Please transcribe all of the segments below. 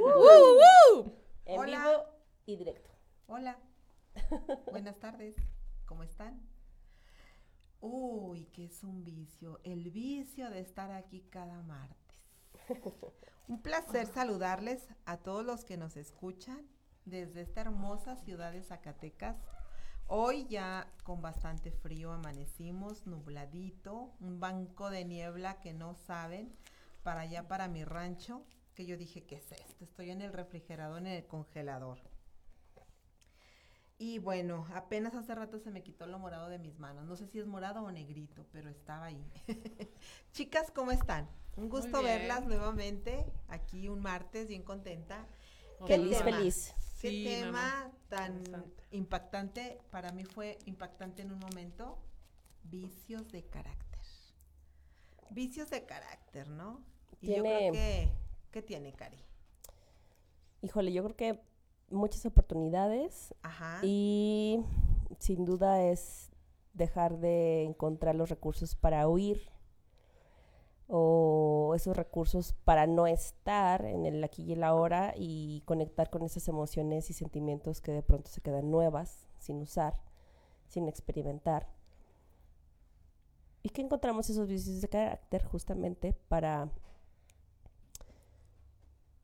En Hola. vivo y directo. Hola, buenas tardes, ¿cómo están? Uy, que es un vicio, el vicio de estar aquí cada martes. Un placer saludarles a todos los que nos escuchan desde esta hermosa ciudad de Zacatecas. Hoy ya con bastante frío amanecimos, nubladito, un banco de niebla que no saben, para allá para mi rancho, que yo dije, ¿qué es esto? Estoy en el refrigerador, en el congelador. Y bueno, apenas hace rato se me quitó lo morado de mis manos. No sé si es morado o negrito, pero estaba ahí. Chicas, ¿cómo están? Un gusto verlas nuevamente aquí un martes, bien contenta. Feliz, tema? feliz. ¿Qué Sí, tema tan impactante? Para mí fue impactante en un momento. Vicios de carácter. Vicios de carácter, ¿no? Y yo creo Tiene- que... ¿Qué tiene, Cari? Híjole, yo creo que muchas oportunidades Ajá. y sin duda es dejar de encontrar los recursos para huir o esos recursos para no estar en el aquí y el ahora y conectar con esas emociones y sentimientos que de pronto se quedan nuevas, sin usar, sin experimentar. Y que encontramos esos vicios de carácter justamente para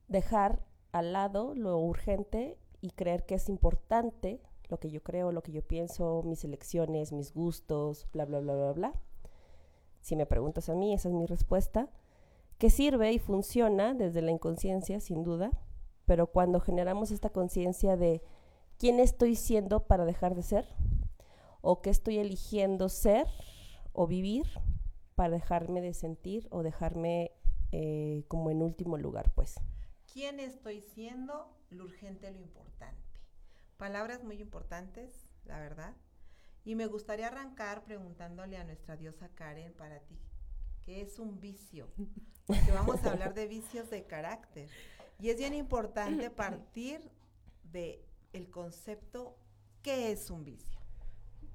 dejar al lado lo urgente y creer que es importante lo que yo creo, lo que yo pienso, mis elecciones, mis gustos, bla, bla, bla, bla, bla. Si me preguntas a mí, esa es mi respuesta, que sirve y funciona desde la inconsciencia, sin duda, pero cuando generamos esta conciencia de quién estoy siendo para dejar de ser, o qué estoy eligiendo ser o vivir para dejarme de sentir o dejarme eh, como en último lugar, pues. ¿Quién estoy siendo? Lo urgente, lo importante. Palabras muy importantes, la verdad. Y me gustaría arrancar preguntándole a nuestra diosa Karen para ti, ¿qué es un vicio? Porque vamos a hablar de vicios de carácter. Y es bien importante partir de el concepto ¿qué es un vicio?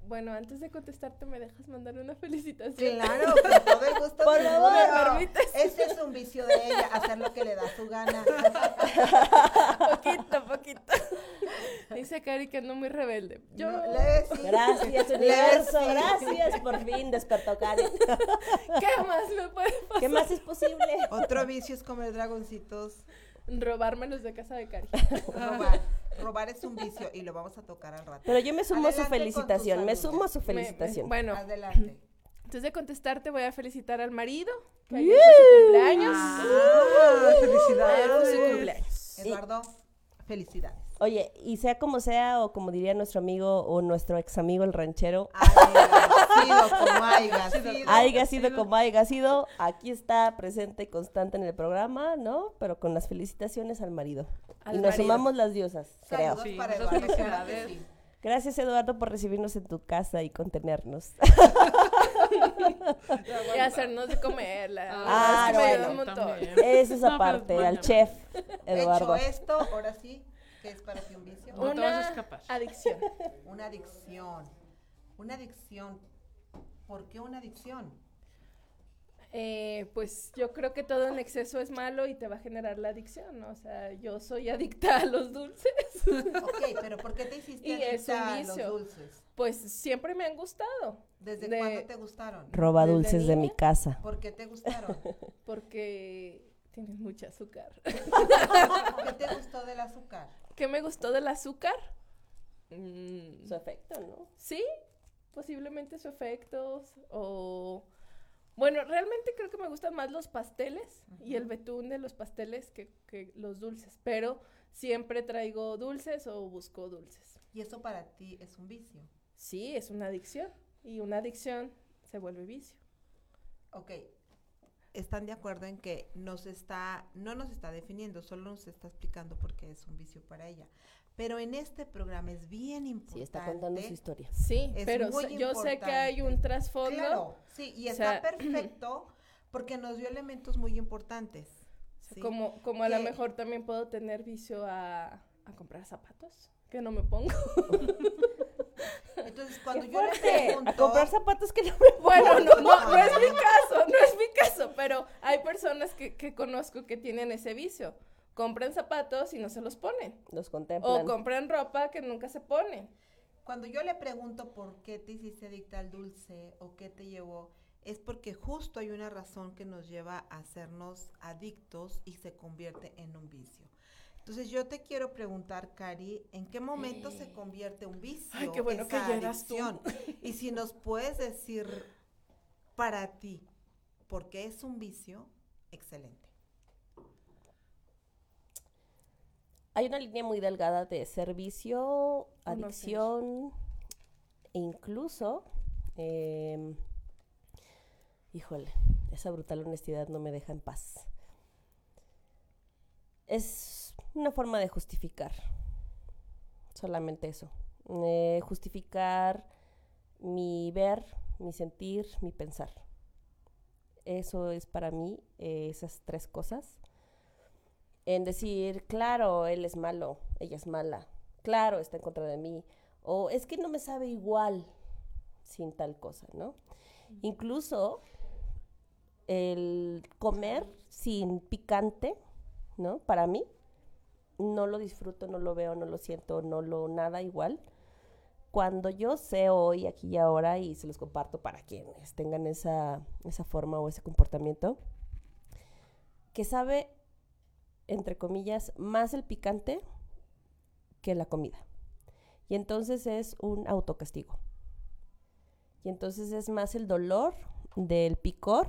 Bueno, antes de contestarte, ¿me dejas mandar una felicitación? Claro, con todo el gusto Por favor. ¿me permites? Ese es un vicio de ella, hacer lo que le da su gana. poquito, poquito. Dice Cari que no muy rebelde. Yo, No, le- sí. Gracias, Le- universo, sí. gracias, por fin despertó Karen. ¿qué más me puede pasar? ¿Qué más es posible? Otro vicio es comer dragoncitos. Robármelos de casa de Cari. Robar. Robar es un vicio y lo vamos a tocar al rato. Pero yo me sumo a su felicitación, me sumo a su Me- felicitación. bueno, Adelante. antes de contestarte, voy a felicitar al marido, que ayer su cumpleaños. Ah, su felicidades. cumpleaños. Eduardo, felicidades. Oye, y sea como sea, o como diría nuestro amigo o nuestro ex amigo el ranchero, Haya sido como haya sido. haya sido como haya sido, aquí está presente y constante en el programa, ¿no? Pero con las felicitaciones al marido. Al y nos marido. sumamos las diosas, creo. Saludos Sí, para Eduardo. sí. Gracias, Eduardo, por recibirnos en tu casa y contenernos. Y hacernos de comer. La, Ah, es que me ayuda un bueno, montón. Esa es No, pero aparte, al bueno. chef, Eduardo. Hecho esto, ahora sí, ¿qué es para ti un vicio? No te vas a Una escapar. adicción. Una adicción. Una adicción. ¿Por qué una adicción? Eh, pues yo creo que todo en exceso es malo y te va a generar la adicción, ¿no? O sea, yo soy adicta a los dulces. Ok, pero ¿por qué te hiciste Y es adicta un a los vicio. dulces? Pues siempre me han gustado, ¿Desde De- cuándo te gustaron? Roba ¿Desde dulces de mi casa. ¿Por qué te gustaron? porque tienen mucha azúcar. ¿Qué te gustó del azúcar? ¿Qué me gustó del azúcar? Mm, Su efecto, ¿no? sí, posiblemente su efecto o... Bueno, realmente creo que me gustan más los pasteles y el betún de los pasteles que, que los dulces, pero siempre traigo dulces o busco dulces. Y eso para ti es un vicio. Sí, es una adicción y una adicción se vuelve vicio. Ok. Están de acuerdo en que nos está, no nos está definiendo, solo nos está explicando por qué es un vicio para ella. Pero en este programa es bien importante. Sí, está contando su historia. Sí, Es pero muy yo sé que hay un trasfondo. Claro, sí, y O está sea, perfecto porque nos dio elementos muy importantes. ¿sí? Como, como a lo mejor también puedo tener vicio a, a comprar zapatos que no me pongo. Entonces, cuando ¡Qué yo le pregunto... A comprar zapatos que no me Bueno, no, no, no es mi caso, no es mi caso, pero hay personas que, que conozco que tienen ese vicio. Compran zapatos y no se los ponen. los O contemplan. compran ropa que nunca se ponen. Cuando yo le pregunto por qué te hiciste adicta al dulce o qué te llevó, es porque justo hay una razón que nos lleva a hacernos adictos y se convierte en un vicio. Entonces yo te quiero preguntar, Cari, ¿en qué momento se convierte un vicio? Ay, qué bueno que esa llegas tú. adicción? Y si nos puedes decir para ti, ¿por qué es un vicio? Excelente. Hay una línea muy delgada de servicio, no adicción, e incluso, em, híjole, esa brutal honestidad no me deja en paz. Es una forma de justificar, solamente eso, eh, justificar mi ver, mi sentir, mi pensar. Eso es para mí eh, esas tres cosas en decir, claro, él es malo, ella es mala, claro, está en contra de mí, o es que no me sabe igual sin tal cosa, ¿no? Incluso el comer sin picante, ¿no? Para mí, no lo disfruto, no lo veo, no lo siento, no lo nada igual. Cuando yo sé hoy, aquí y ahora, y se los comparto para quienes tengan esa, esa forma o ese comportamiento, que sabe entre comillas, más el picante que la comida. Y entonces es un autocastigo. Y entonces es más el dolor del picor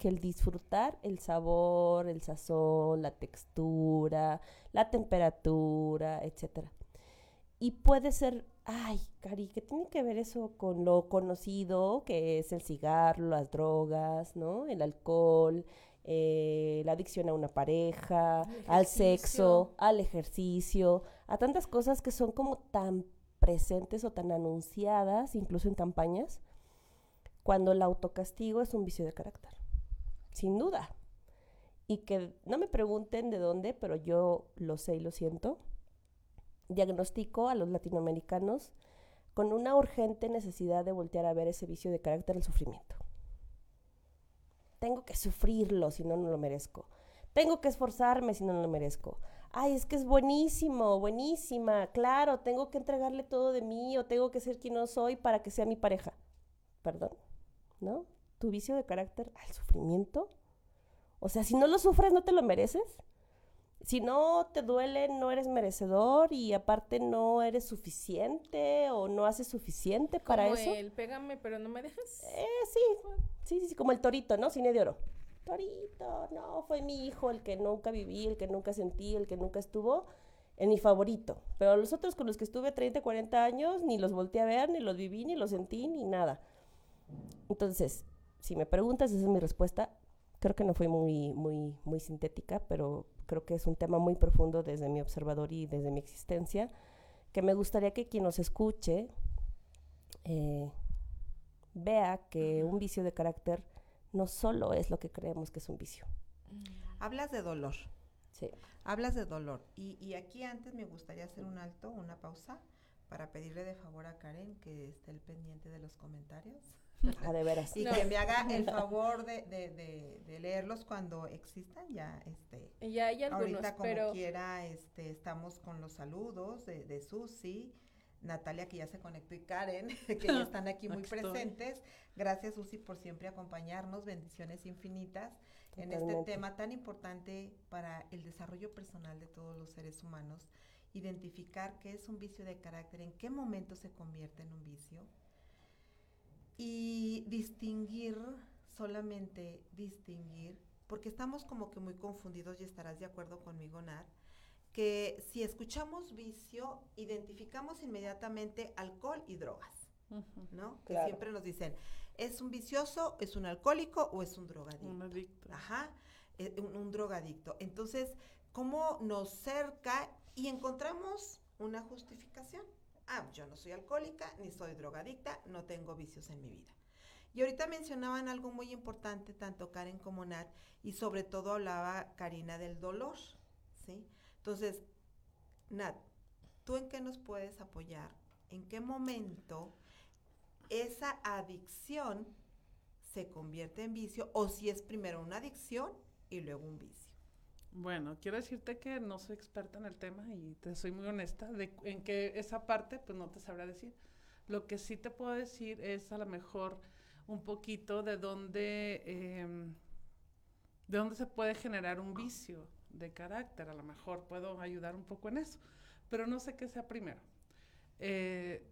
que el disfrutar el sabor, el sazón, la textura, la temperatura, etc. Y puede ser, ay, Cari, ¿qué tiene que ver eso con lo conocido que es el cigarro, las drogas, ¿no? El alcohol, eh, la adicción a una pareja, al sexo, al ejercicio, a tantas cosas que son como tan presentes o tan anunciadas, incluso en campañas, cuando el autocastigo es un vicio de carácter, sin duda. Y que no me pregunten de dónde, pero yo lo sé y lo siento. Diagnostico a los latinoamericanos con una urgente necesidad de voltear a ver ese vicio de carácter, el sufrimiento tengo que sufrirlo si no, no lo merezco. Tengo que esforzarme si no, no lo merezco. Ay, es que es buenísimo, buenísima. Claro, tengo que entregarle todo de mí o tengo que ser quien no soy para que sea mi pareja. Perdón, ¿no? Tu vicio de carácter al sufrimiento. O sea, si no lo sufres, no te lo mereces. Si no te duele, no eres merecedor y aparte no eres suficiente o no haces suficiente para Como eso. el pégame, pero no me dejes. Eh, sí, sí, sí, sí, como el torito, ¿no? Cine de oro. Torito, no, fue mi hijo el que nunca viví, el que nunca sentí, el que nunca estuvo en mi favorito. Pero los otros con los que estuve 30, 40 años, ni los volteé a ver, ni los viví, ni los sentí, ni nada. Entonces, si me preguntas, esa es mi respuesta. Creo que no fue muy, muy, muy sintética, pero creo que es un tema muy profundo desde mi observador y desde mi existencia, que me gustaría que quien nos escuche eh, vea que un vicio de carácter no solo es lo que creemos que es un vicio. Hablas de dolor. Sí. Hablas de dolor. Y, y aquí antes me gustaría hacer un alto, una pausa, para pedirle de favor a Karen que esté el pendiente de los comentarios. Ah, de veras. Y No. que me haga el favor de, de, de, de leerlos cuando existan ya, este, Ya hay algunos, ahorita como pero quiera, este, estamos con los saludos de, de Susi, Natalia que ya se conectó y Karen, que ya están aquí muy estoy. presentes. Gracias Susi por siempre acompañarnos, bendiciones infinitas en este Totalmente. tema tan importante para el desarrollo personal de todos los seres humanos, identificar qué es un vicio de carácter, en qué momento se convierte en un vicio y distinguir, solamente distinguir, porque estamos como que muy confundidos y estarás de acuerdo conmigo, Nat, que si escuchamos vicio, identificamos inmediatamente alcohol y drogas, ¿no? Que siempre nos dicen, ¿es un vicioso, es un alcohólico o es un drogadicto? Un adicto. Ajá, eh, un, un drogadicto. Entonces, ¿cómo nos cerca y encontramos una justificación? Ah, yo no soy alcohólica, ni soy drogadicta, no tengo vicios en mi vida. Y ahorita mencionaban algo muy importante, tanto Karen como Nat, y sobre todo hablaba Karina del dolor, ¿sí? Entonces, Nat, ¿tú en qué nos puedes apoyar? ¿En qué momento esa adicción se convierte en vicio o si es primero una adicción y luego un vicio? Bueno, quiero decirte que no soy experta en el tema y te soy muy honesta de en que esa parte pues no te sabrá decir. Lo que sí te puedo decir es a lo mejor un poquito de dónde em, de dónde se puede generar un vicio de carácter. A lo mejor puedo ayudar un poco en eso, pero no sé qué sea primero. Eh,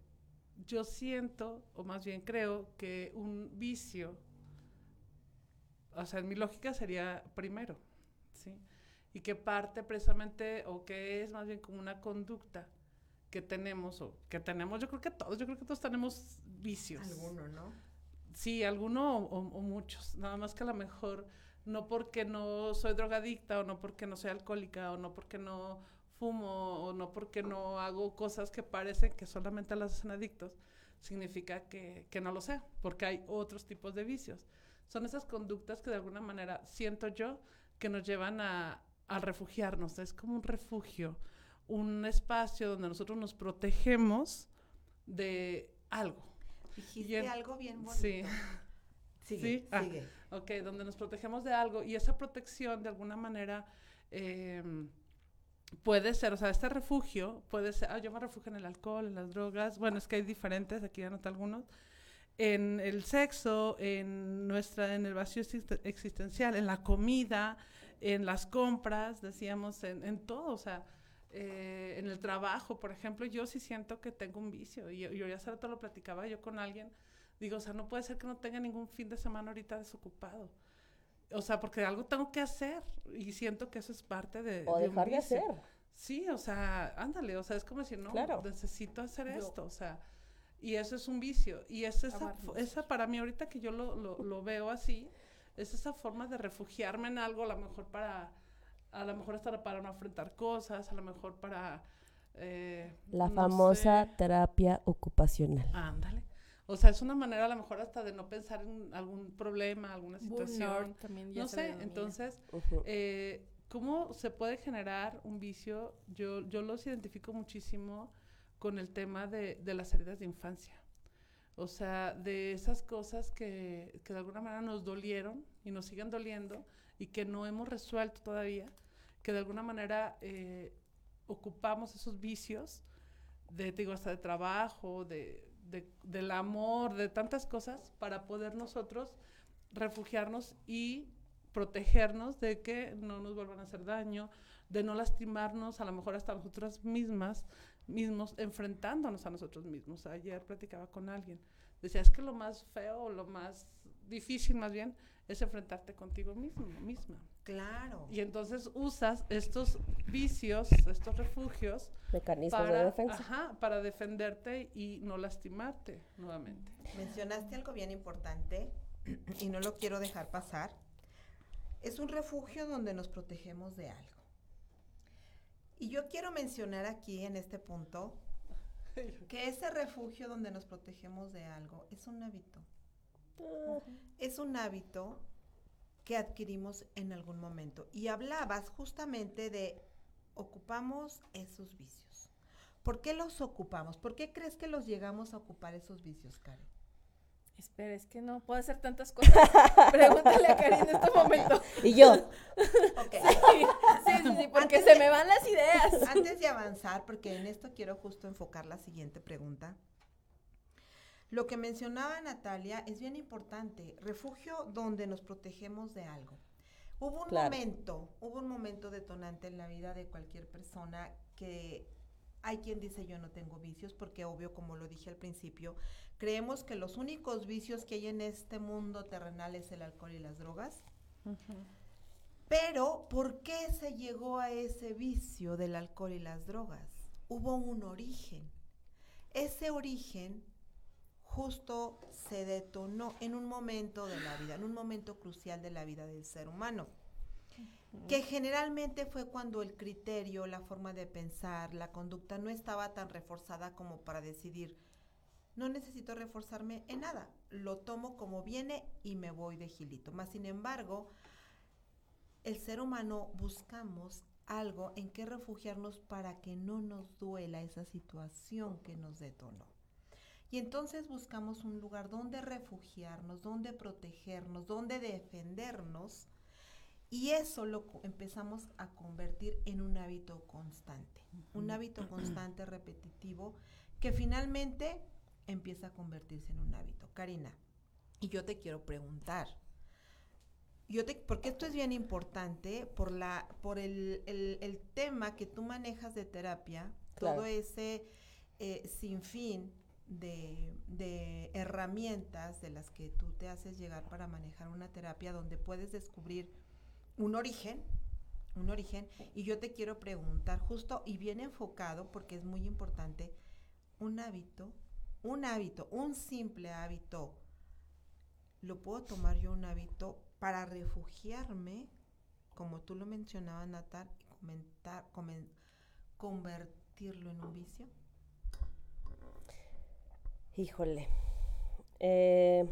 yo siento, o más bien creo, que un vicio, o sea, en mi lógica sería primero, ¿sí? Y que parte precisamente, o que es más bien como una conducta que tenemos, o que tenemos, yo creo que todos, yo creo que todos tenemos vicios. Alguno, ¿no? Sí, alguno o, o- o muchos. Nada más que a lo mejor no porque no soy drogadicta o no porque no soy alcohólica o no porque no fumo o no porque no hago cosas que parecen que solamente las hacen adictos, significa que, que no lo sé, porque hay otros tipos de vicios. Son esas conductas que de alguna manera siento yo que nos llevan a, a refugiarnos. Es como un refugio, un espacio donde nosotros nos protegemos de algo. Dijiste algo bien bonito. Sí. Sigue, Sí, ah. sigue. Ok, donde nos protegemos de algo y esa protección de alguna manera em, puede ser, o sea, este refugio puede ser, ah, yo me refugio en el alcohol, en las drogas, bueno, es que hay diferentes, aquí anoté algunos, en el sexo, en nuestra, en el vacío exist- existencial, en la comida, en las compras, decíamos, en, en todo, o sea, eh, en el trabajo, por ejemplo, yo sí siento que tengo un vicio, y yo, yo ya hace rato lo platicaba yo con alguien, digo, o sea, no puede ser que no tenga ningún fin de semana ahorita desocupado. O sea, porque algo tengo que hacer y siento que eso es parte de... O de un dejar de vicio. hacer. Sí, o sea, ándale, o sea, es como decir, no, Claro. necesito hacer Yo- esto, o sea, y eso es un vicio. Y es esa, esa para mí ahorita que yo lo, lo, lo veo así, es esa forma de refugiarme en algo, a lo mejor para, a lo mejor hasta para no enfrentar cosas, a lo mejor para... eh, La no famosa sé. terapia ocupacional. Ándale. O sea, es una manera a lo mejor hasta de no pensar en algún problema, alguna situación. Burnout también ya No sé, entonces, eh, ¿cómo se puede generar un vicio? Yo, yo los identifico muchísimo con el tema de, de las heridas de infancia. O sea, de esas cosas que, que de alguna manera nos dolieron y nos siguen doliendo y que no hemos resuelto todavía, que de alguna manera eh, ocupamos esos vicios de, digo, hasta de trabajo, de, de- del amor, de tantas cosas para poder nosotros refugiarnos y protegernos de que no nos vuelvan a hacer daño, de no lastimarnos, a lo mejor hasta nosotras mismas, mismos, enfrentándonos a nosotros mismos. Ayer platicaba con alguien, decía, es que lo más feo, o lo más difícil más bien, es enfrentarte contigo mismo, misma. Claro. Y entonces usas estos vicios, estos refugios, Mecanismos para, de defensa. ajá, para defenderte y no lastimarte nuevamente. Mencionaste algo bien importante y no lo quiero dejar pasar. Es un refugio donde nos protegemos de algo. Y yo quiero mencionar aquí en este punto que ese refugio donde nos protegemos de algo es un hábito. Es un hábito que adquirimos en algún momento. Y hablabas justamente de ocupamos esos vicios. ¿Por qué los ocupamos? ¿Por qué crees que los llegamos a ocupar esos vicios, Karen? Espera, es que no puedo hacer tantas cosas. Pregúntale a Karen en este momento. Y yo, Ok. Sí, sí, sí, porque Antes se de- me van las ideas. Antes de avanzar, porque en esto quiero justo enfocar la siguiente pregunta. Lo que mencionaba Natalia es bien importante, refugio donde nos protegemos de algo. Hubo un Claro. momento, hubo un momento detonante en la vida de cualquier persona que hay quien dice yo no tengo vicios, porque obvio, como lo dije al principio, creemos que los únicos vicios que hay en este mundo terrenal es el alcohol y las drogas. Pero, ¿por qué se llegó a ese vicio del alcohol y las drogas? Hubo un origen. Ese origen justo se detonó en un momento de la vida, en un momento crucial de la vida del ser humano, que generalmente fue cuando el criterio, la forma de pensar, la conducta no estaba tan reforzada como para decidir, no necesito reforzarme en nada, lo tomo como viene y me voy de gilito. Más sin embargo, el ser humano buscamos algo en que refugiarnos para que no nos duela esa situación que nos detonó. Y entonces buscamos un lugar donde refugiarnos, donde protegernos, donde defendernos. Y eso lo empezamos a convertir en un hábito constante. Un hábito constante, repetitivo, que finalmente empieza a convertirse en un hábito. Karina, y yo te quiero preguntar, yo te, porque esto es bien importante por la, por el, el- el tema que tú manejas de terapia, Claro. todo ese eh, sinfín de, de herramientas de las que tú te haces llegar para manejar una terapia donde puedes descubrir un origen, un origen, y yo te quiero preguntar justo y bien enfocado, porque es muy importante, un hábito, un hábito, un simple hábito, lo puedo tomar yo un hábito para refugiarme, como tú lo mencionabas, Natal, y comentar, comen- convertirlo en un vicio. híjole. eh,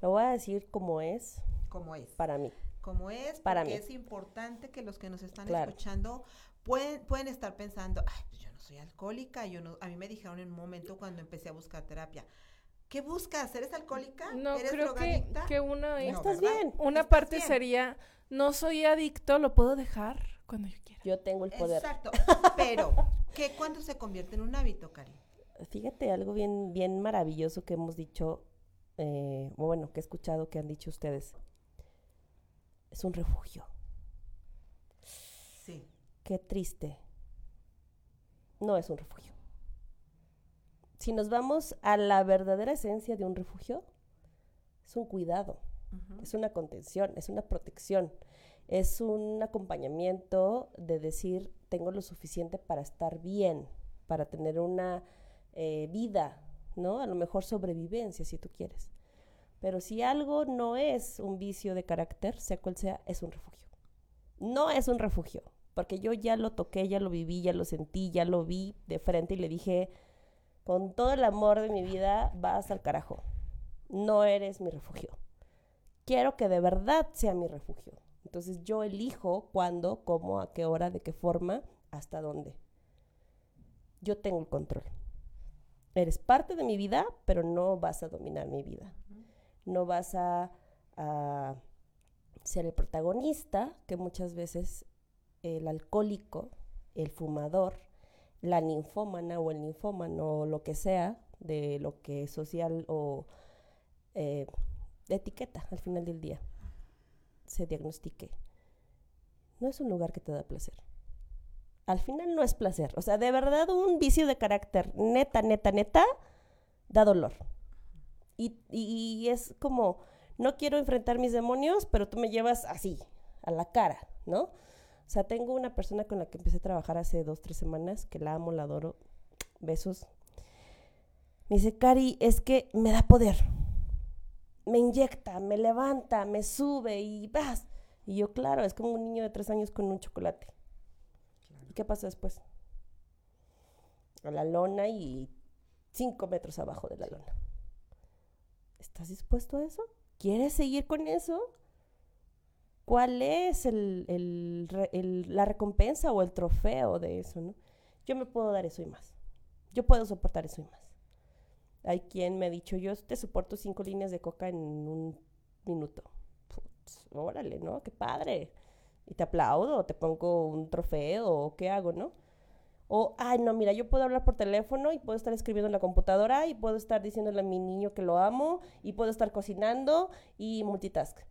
lo voy a decir como es como es. para mí. Como es, Para porque mí. es importante que los que nos están Claro. escuchando pueden, pueden estar pensando, ay, pues yo no soy alcohólica, yo no, a mí me dijeron en un momento cuando empecé a buscar terapia, ¿qué buscas? ¿Eres alcohólica? No, ¿Eres creo que, drogadicta? que una, No, Estás ¿verdad? bien. una ¿Estás parte bien? sería, no soy adicto, lo puedo dejar cuando yo quiera. Yo tengo el poder. Exacto, pero ¿qué, ¿cuándo se convierte en un hábito, Cari? Fíjate, algo bien, bien maravilloso que hemos dicho, eh, o bueno, que he escuchado que han dicho ustedes. Es un refugio. Sí, Qué triste. No es un refugio. Si nos vamos a la verdadera esencia de un refugio, es un cuidado, es una contención, es una protección, es un acompañamiento de decir, tengo lo suficiente para estar bien, para tener una eh, vida, ¿no? A lo mejor sobrevivencia, si tú quieres. Pero si algo no es un vicio de carácter, sea cual sea, es un refugio. No es un refugio, porque yo ya lo toqué, ya lo viví, ya lo sentí, ya lo vi de frente y le dije, con todo el amor de mi vida, vas al carajo. No eres mi refugio. Quiero que de verdad sea mi refugio. Entonces yo elijo cuándo, cómo, a qué hora, de qué forma, hasta dónde. Yo tengo el control. Eres parte de mi vida, pero no vas a dominar mi vida. No vas a, a ser el protagonista, que muchas veces el alcohólico, el fumador, la ninfómana o el ninfómano o lo que sea, de lo que es social o eh, etiqueta al final del día, se diagnostique. No es un lugar que te da placer. Al final no es placer. O sea, de verdad un vicio de carácter neta, neta, neta, da dolor. Y, y- y es como, no quiero enfrentar mis demonios, pero tú me llevas así, a la cara, ¿no? O sea, tengo una persona con la que empecé a trabajar hace dos, tres semanas, que la amo, la adoro, besos. Me dice, Cari, es que me da poder. Me inyecta, me levanta, me sube y vas. Y yo, claro, es como un niño de tres años con un chocolate. ¿Y qué pasa después? A la lona y cinco metros abajo de la lona. ¿Estás dispuesto a eso? ¿Quieres seguir con eso? ¿Cuál es el, la recompensa o el trofeo de eso, no? Yo me puedo dar eso y más. Yo puedo soportar eso y más. Hay quien me ha dicho, yo te soporto cinco líneas de coca en un minuto. Órale, ¿no? Qué padre. Y te aplaudo, te pongo un trofeo, o qué hago, ¿no? O, ay, no, mira, yo puedo hablar por teléfono y puedo estar escribiendo en la computadora y puedo estar diciéndole a mi niño que lo amo y puedo estar cocinando y multitask.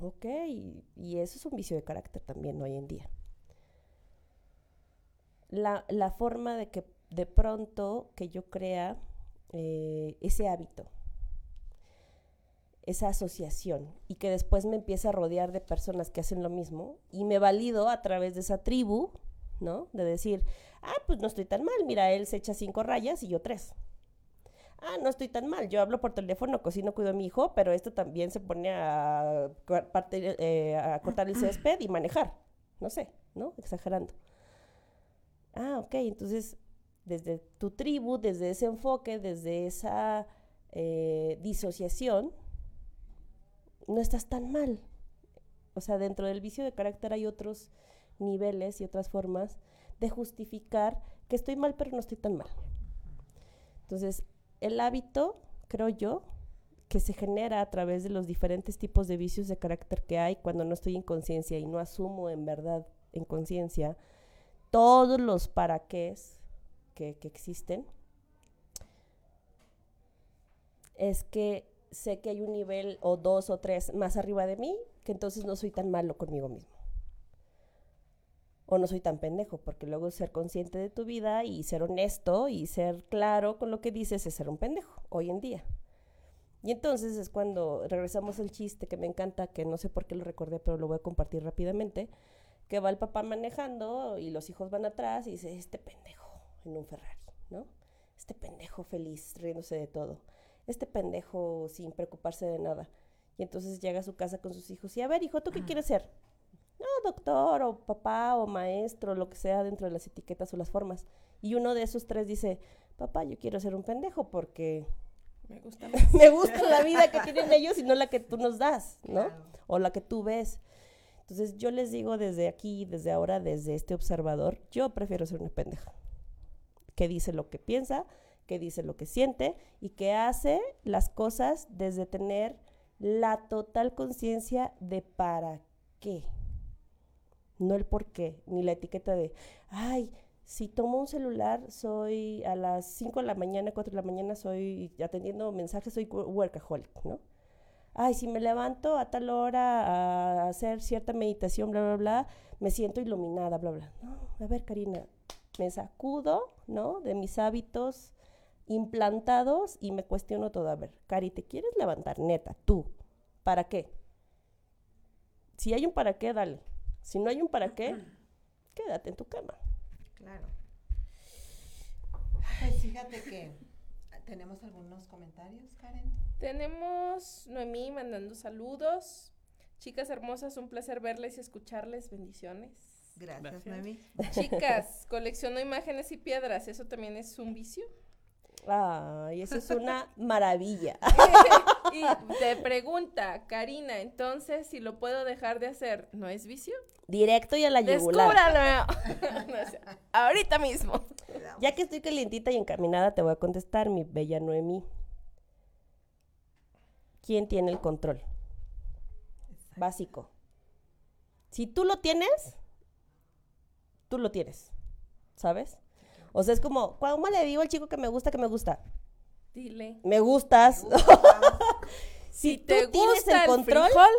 Ok, y eso es un vicio de carácter también hoy en día. La, la forma de que de pronto que yo crea eh, ese hábito, esa asociación y que después me empieza a rodear de personas que hacen lo mismo y me valido a través de esa tribu, ¿no? De decir, ah, pues no estoy tan mal, mira, él se echa cinco rayas y yo tres. Ah, no estoy tan mal, yo hablo por teléfono, cocino, cuido a mi hijo, pero esto también se pone eh, a cortar el césped y manejar, no sé, ¿no? Exagerando. Ah, ok, entonces desde tu tribu, desde ese enfoque, desde esa eh, disociación, no estás tan mal. O sea, dentro del vicio de carácter hay otros niveles y otras formas de justificar que estoy mal, pero no estoy tan mal. Entonces, el hábito, creo yo, que se genera a través de los diferentes tipos de vicios de carácter que hay cuando no estoy en conciencia y no asumo en verdad en conciencia todos los para qué que, que existen, es que sé que hay un nivel o dos o tres más arriba de mí, que entonces no soy tan malo conmigo mismo. O no soy tan pendejo, porque luego ser consciente de tu vida y ser honesto y ser claro con lo que dices es ser un pendejo, hoy en día. Y entonces es cuando regresamos al chiste que me encanta, que no sé por qué lo recordé, pero lo voy a compartir rápidamente, que va el papá manejando y los hijos van atrás y dice, este pendejo en un Ferrari, ¿no? Este pendejo feliz, riéndose de todo. Este pendejo sin preocuparse de nada. Y entonces llega a su casa con sus hijos y, a ver, hijo, ¿tú qué quieres ser? No, doctor o papá o maestro, lo que sea dentro de las etiquetas o las formas. Y uno de esos tres dice, papá, yo quiero ser un pendejo porque Me gusta me gusta la vida que tienen ellos y no la que tú nos das, ¿no? O la que tú ves. Entonces yo les digo desde aquí, desde ahora, desde este observador, yo prefiero ser una pendeja. Que dice lo que piensa, que dice lo que siente y que hace las cosas desde tener la total conciencia de para qué. No el por qué, ni la etiqueta de, ay, si tomo un celular, soy a las 5 de la mañana, 4 de la mañana, soy atendiendo mensajes, soy workaholic, ¿no? Ay, si me levanto a tal hora a hacer cierta meditación, bla, bla, bla, me siento iluminada, bla, bla. No, a ver, Karina, me sacudo, ¿no? De mis hábitos implantados y me cuestiono todo. A ver, Cari, ¿te quieres levantar? Neta, tú. ¿Para qué? Si hay un para qué, dale. Si no hay un para qué, quédate en tu cama. Claro. Pues fíjate que tenemos algunos comentarios, Karen. Tenemos Noemí mandando saludos. Chicas hermosas, un placer verles y escucharles. Bendiciones. Gracias, Gracias. Noemí. Chicas, colecciono imágenes y piedras. ¿Eso también es un vicio? Ay, eso es una maravilla. y te pregunta, Karina, entonces, si lo puedo dejar de hacer, ¿no es vicio? Directo y a la yugular. Descúbralo. No Ahorita mismo. Ya que estoy calientita y encaminada, te voy a contestar, mi bella Noemí. ¿Quién tiene el control? Básico. Si tú lo tienes, tú lo tienes. ¿Sabes? O sea, es como, ¿cómo le digo al chico que me gusta que me gusta? Dile. Me gustas. si Si tú te tienes gusta el el control, frijol,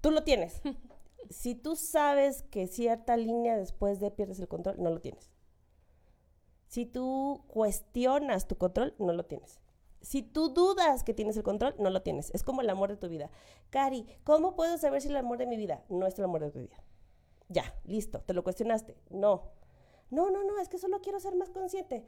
tú lo tienes. si tú sabes que cierta línea después de pierdes el control, no lo tienes. Si tú cuestionas tu control, no lo tienes. Si tú dudas que tienes el control, no lo tienes. Es como el amor de tu vida. Cari, ¿cómo puedo saber si el amor de mi vida no es el amor de tu vida? Ya, listo, te lo cuestionaste. No. No, no, no, es que solo quiero ser más consciente.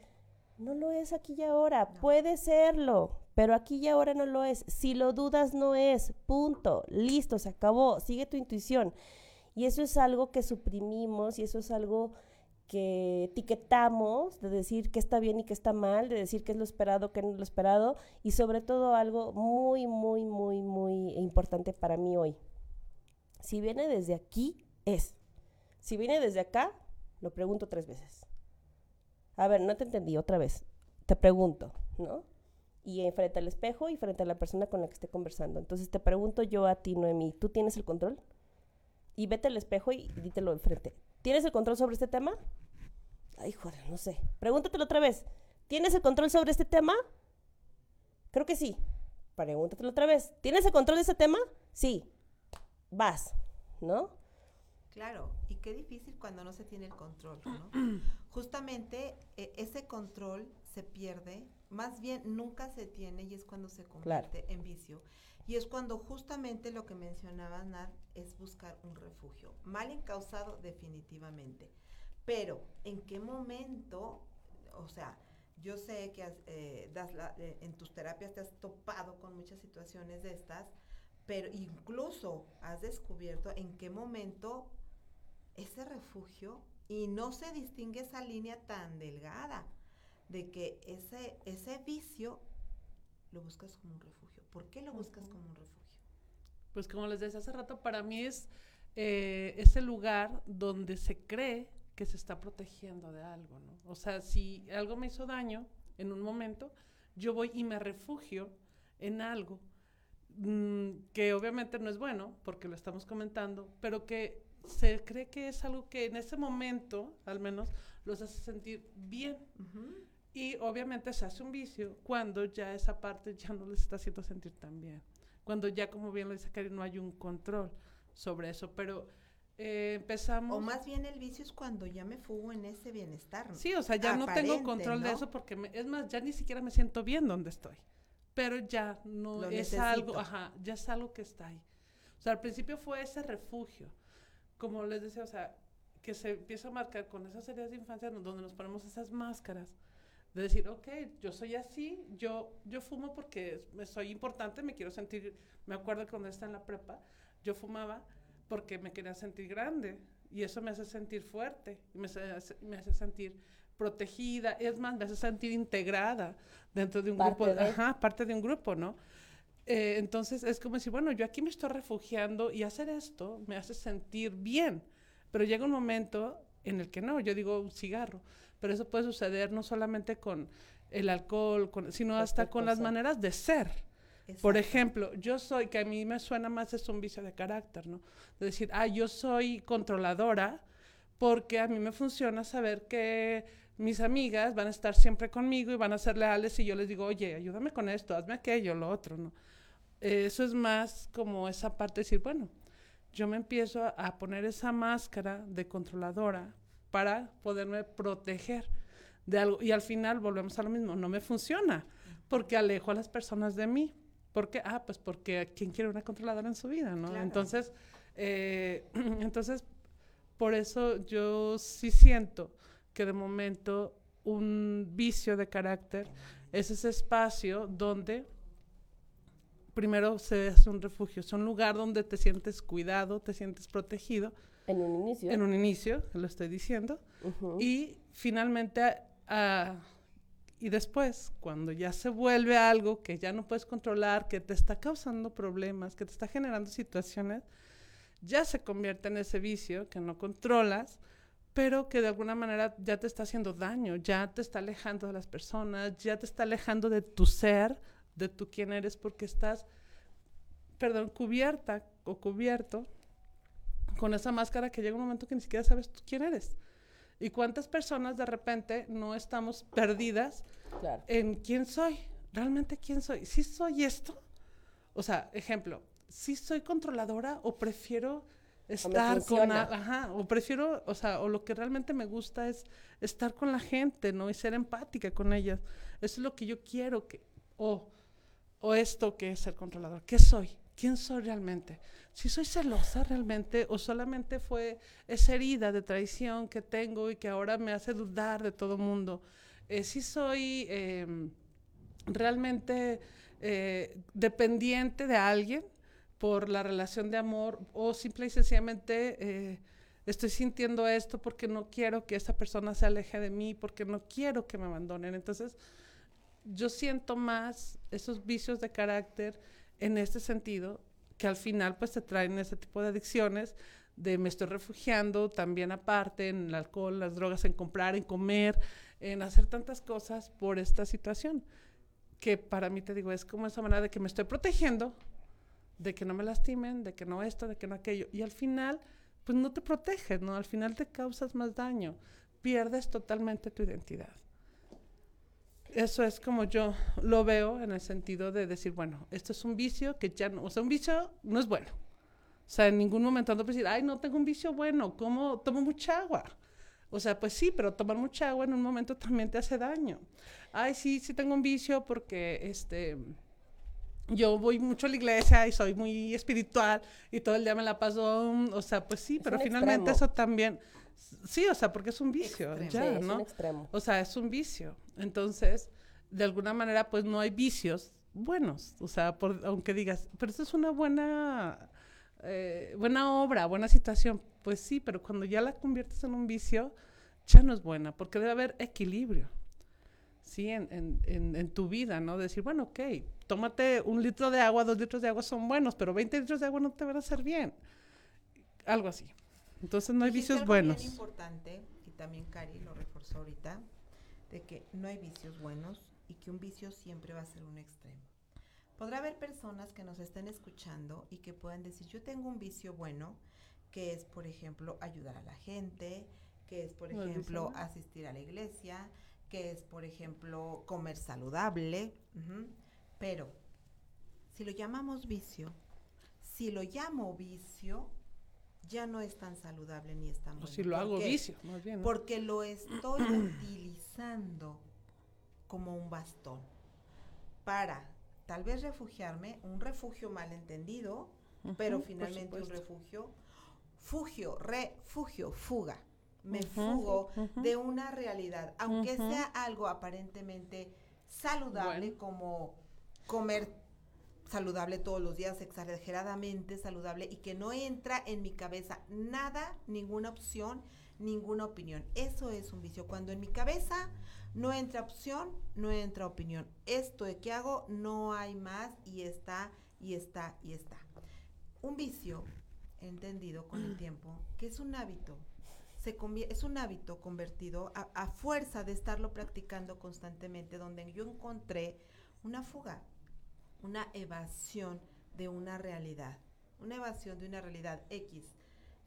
No lo es aquí y ahora. Puede serlo, pero aquí y ahora no lo es. Si lo dudas, no es. Punto. Listo, se acabó. Sigue tu intuición. Y eso es algo que suprimimos y eso es algo que etiquetamos, de decir que está bien y que está mal, de decir que es lo esperado, que no es lo esperado, y sobre todo algo muy, muy, muy, muy importante para mí hoy. Si viene desde aquí, es. Si viene desde acá, Lo pregunto tres veces. A ver, no te entendí otra vez. Te pregunto, ¿no? Y frente al espejo y frente a la persona con la que esté conversando. Entonces te pregunto yo a ti, Noemí, ¿tú tienes el control? Y vete al espejo y dítelo enfrente. ¿Tienes el control sobre este tema? Ay, joder, no sé. Pregúntatelo otra vez. ¿Tienes el control sobre este tema? Creo que sí. Pregúntatelo otra vez. ¿Tienes el control de ese tema? Sí. Vas, ¿no? Claro, y qué difícil cuando no se tiene el control, ¿no? Justamente e, ese control se pierde, más bien nunca se tiene y es cuando se convierte en vicio. Y es cuando justamente lo que mencionaba Nad es buscar un refugio. Mal encausado definitivamente. Pero, ¿en qué momento? O sea, yo sé que eh, das eh, en tus terapias te has topado con muchas situaciones de estas, pero incluso has descubierto en qué momento ese refugio y no se distingue esa línea tan delgada de que ese, ese vicio lo buscas como un refugio. ¿Por qué lo buscas como un refugio? Pues como les decía hace rato, para mí es eh, ese lugar donde se cree que se está protegiendo de algo, ¿no? O sea, si algo me hizo daño en un momento, yo voy y me refugio en algo mm, que obviamente no es bueno, porque lo estamos comentando, pero que se cree que es algo que en ese momento, al menos, los hace sentir bien. Y obviamente se hace un vicio cuando ya esa parte ya no les está haciendo sentir tan bien. Cuando ya, como bien lo dice Karin, no hay un control sobre eso. Pero eh, empezamos... O más bien el vicio es cuando ya me fugo en ese bienestar. Sí, o sea, ya no tengo control de eso porque, es más, ya ni siquiera me siento bien donde estoy. Pero ya no es algo, ajá, ya es algo que está ahí. O sea, al principio fue ese refugio. Como les decía, o sea, que se empieza a marcar con esas heridas de infancia donde nos ponemos esas máscaras de decir, ok, yo soy así, yo, yo fumo porque soy importante, me quiero sentir, me acuerdo que cuando estaba en la prepa, yo fumaba porque me quería sentir grande y eso me hace sentir fuerte, me hace, me hace sentir protegida, es más, me hace sentir integrada dentro de un grupo, ajá, parte de un grupo, ¿no? Eh, entonces es como decir, bueno, yo aquí me estoy refugiando y hacer esto me hace sentir bien, pero llega un momento en el que no, yo digo un cigarro, pero eso puede suceder no solamente con el alcohol, sino hasta con las maneras de ser. Por ejemplo, yo soy, que a mí me suena más es un vicio de carácter, ¿no? De decir, ah, yo soy controladora porque a mí me funciona saber que mis amigas van a estar siempre conmigo y van a ser leales y yo les digo, oye, ayúdame con esto, hazme aquello, lo otro, ¿no? Eso es más como esa parte de decir, bueno, yo me empiezo a poner esa máscara de controladora para poderme proteger de algo. Y al final volvemos a lo mismo, no me funciona porque alejo a las personas de mí. ¿Por qué? Ah, pues porque ¿quién quiere una controladora en su vida, no? Entonces, eh, entonces, por eso yo sí siento que de momento un vicio de carácter es ese espacio donde primero se hace un refugio, es un lugar donde te sientes cuidado, te sientes protegido. En un inicio. En un inicio, lo estoy diciendo. Y finalmente y después, cuando ya se vuelve algo que ya no puedes controlar, que te está causando problemas, que te está generando situaciones, ya se convierte en ese vicio que no controlas, pero que de alguna manera ya te está haciendo daño, ya te está alejando de las personas, ya te está alejando de tu ser, de tu quién eres, porque estás, perdón, cubierta o cubierto con esa máscara que llega un momento que ni siquiera sabes tú quién eres. ¿Y cuántas personas de repente no estamos perdidas en quién soy? ¿Realmente quién soy? ¿Sí soy esto? O sea, ejemplo, ¿sí soy controladora o prefiero estar con... Ajá, o prefiero, o sea, o lo que realmente me gusta es estar con la gente, ¿no? Y ser empática con ellas. Eso es lo que yo quiero que... O, o esto que es ser controlador. ¿Qué soy? ¿Quién soy realmente? Si soy celosa realmente o solamente fue esa herida de traición que tengo y que ahora me hace dudar de todo mundo. Eh, si soy em, realmente eh, dependiente de alguien por la relación de amor o simple y sencillamente eh, estoy sintiendo esto porque no quiero que esa persona se aleje de mí, porque no quiero que me abandonen. Entonces, yo siento más esos vicios de carácter en este sentido, que al final pues te traen ese tipo de adicciones de me estoy refugiando también aparte en el alcohol, las drogas, en comprar, en comer, en hacer tantas cosas por esta situación, que para mí te digo, es como esa manera de que me estoy protegiendo, de que no me lastimen, de que no esto, de que no aquello, y al final, pues no te proteges, ¿no? Al final te causas más daño, pierdes totalmente tu identidad. Eso es como yo lo veo en el sentido de decir, bueno, esto es un vicio que ya no, o sea, un vicio no es bueno. O sea, en ningún momento ando a decir, ay, no tengo un vicio bueno, como tomo mucha agua. O sea, pues sí, pero tomar mucha agua en un momento también te hace daño. Ay, sí, sí tengo un vicio porque este yo voy mucho a la iglesia y soy muy espiritual y todo el día me la paso, o sea, pues sí, pero finalmente eso también sí, o sea, porque es un vicio, ya, ¿no? extremo. O sea, es un vicio. Entonces, de alguna manera pues no hay vicios buenos, o sea, por, aunque digas, pero esto es una buena eh, buena obra, buena situación. Pues sí, pero cuando ya la conviertes en un vicio, ya no es buena, porque debe haber equilibrio, ¿sí? En, en, tu vida, ¿no? Decir, bueno, ok, tómate un litro de agua, dos litros de agua son buenos, pero 20 litros de agua no te van a hacer bien. Algo así. Entonces no hay vicios buenos. Es importante, y también Cari lo reforzó ahorita, de que no hay vicios buenos y que un vicio siempre va a ser un extremo. Podrá haber personas que nos estén escuchando y que puedan decir, yo tengo un vicio bueno, que es, por ejemplo, ayudar a la gente, que es, por ejemplo, asistir a la iglesia, que es, por ejemplo, comer saludable. Pero, si lo llamamos vicio, si lo llamo vicio, ya no es tan saludable ni es tan bueno. Si lo hago vicio, más bien. Porque lo estoy utilizando como un bastón para tal vez refugiarme, un refugio malentendido, pero finalmente un refugio, fugio, refugio, fuga. Me fugo de una realidad, aunque sea algo aparentemente saludable como comer saludable todos los días, exageradamente saludable y que no entra en mi cabeza nada, ninguna opción, ninguna opinión. Eso es un vicio. Cuando en mi cabeza no entra opción, no entra opinión. Esto de qué hago, no hay más y está, y está, y está. Un vicio, entendido con el tiempo, que es un hábito. Se es un hábito convertido a fuerza de estarlo practicando constantemente, donde yo encontré una fuga, una evasión de una realidad, una evasión de una realidad X.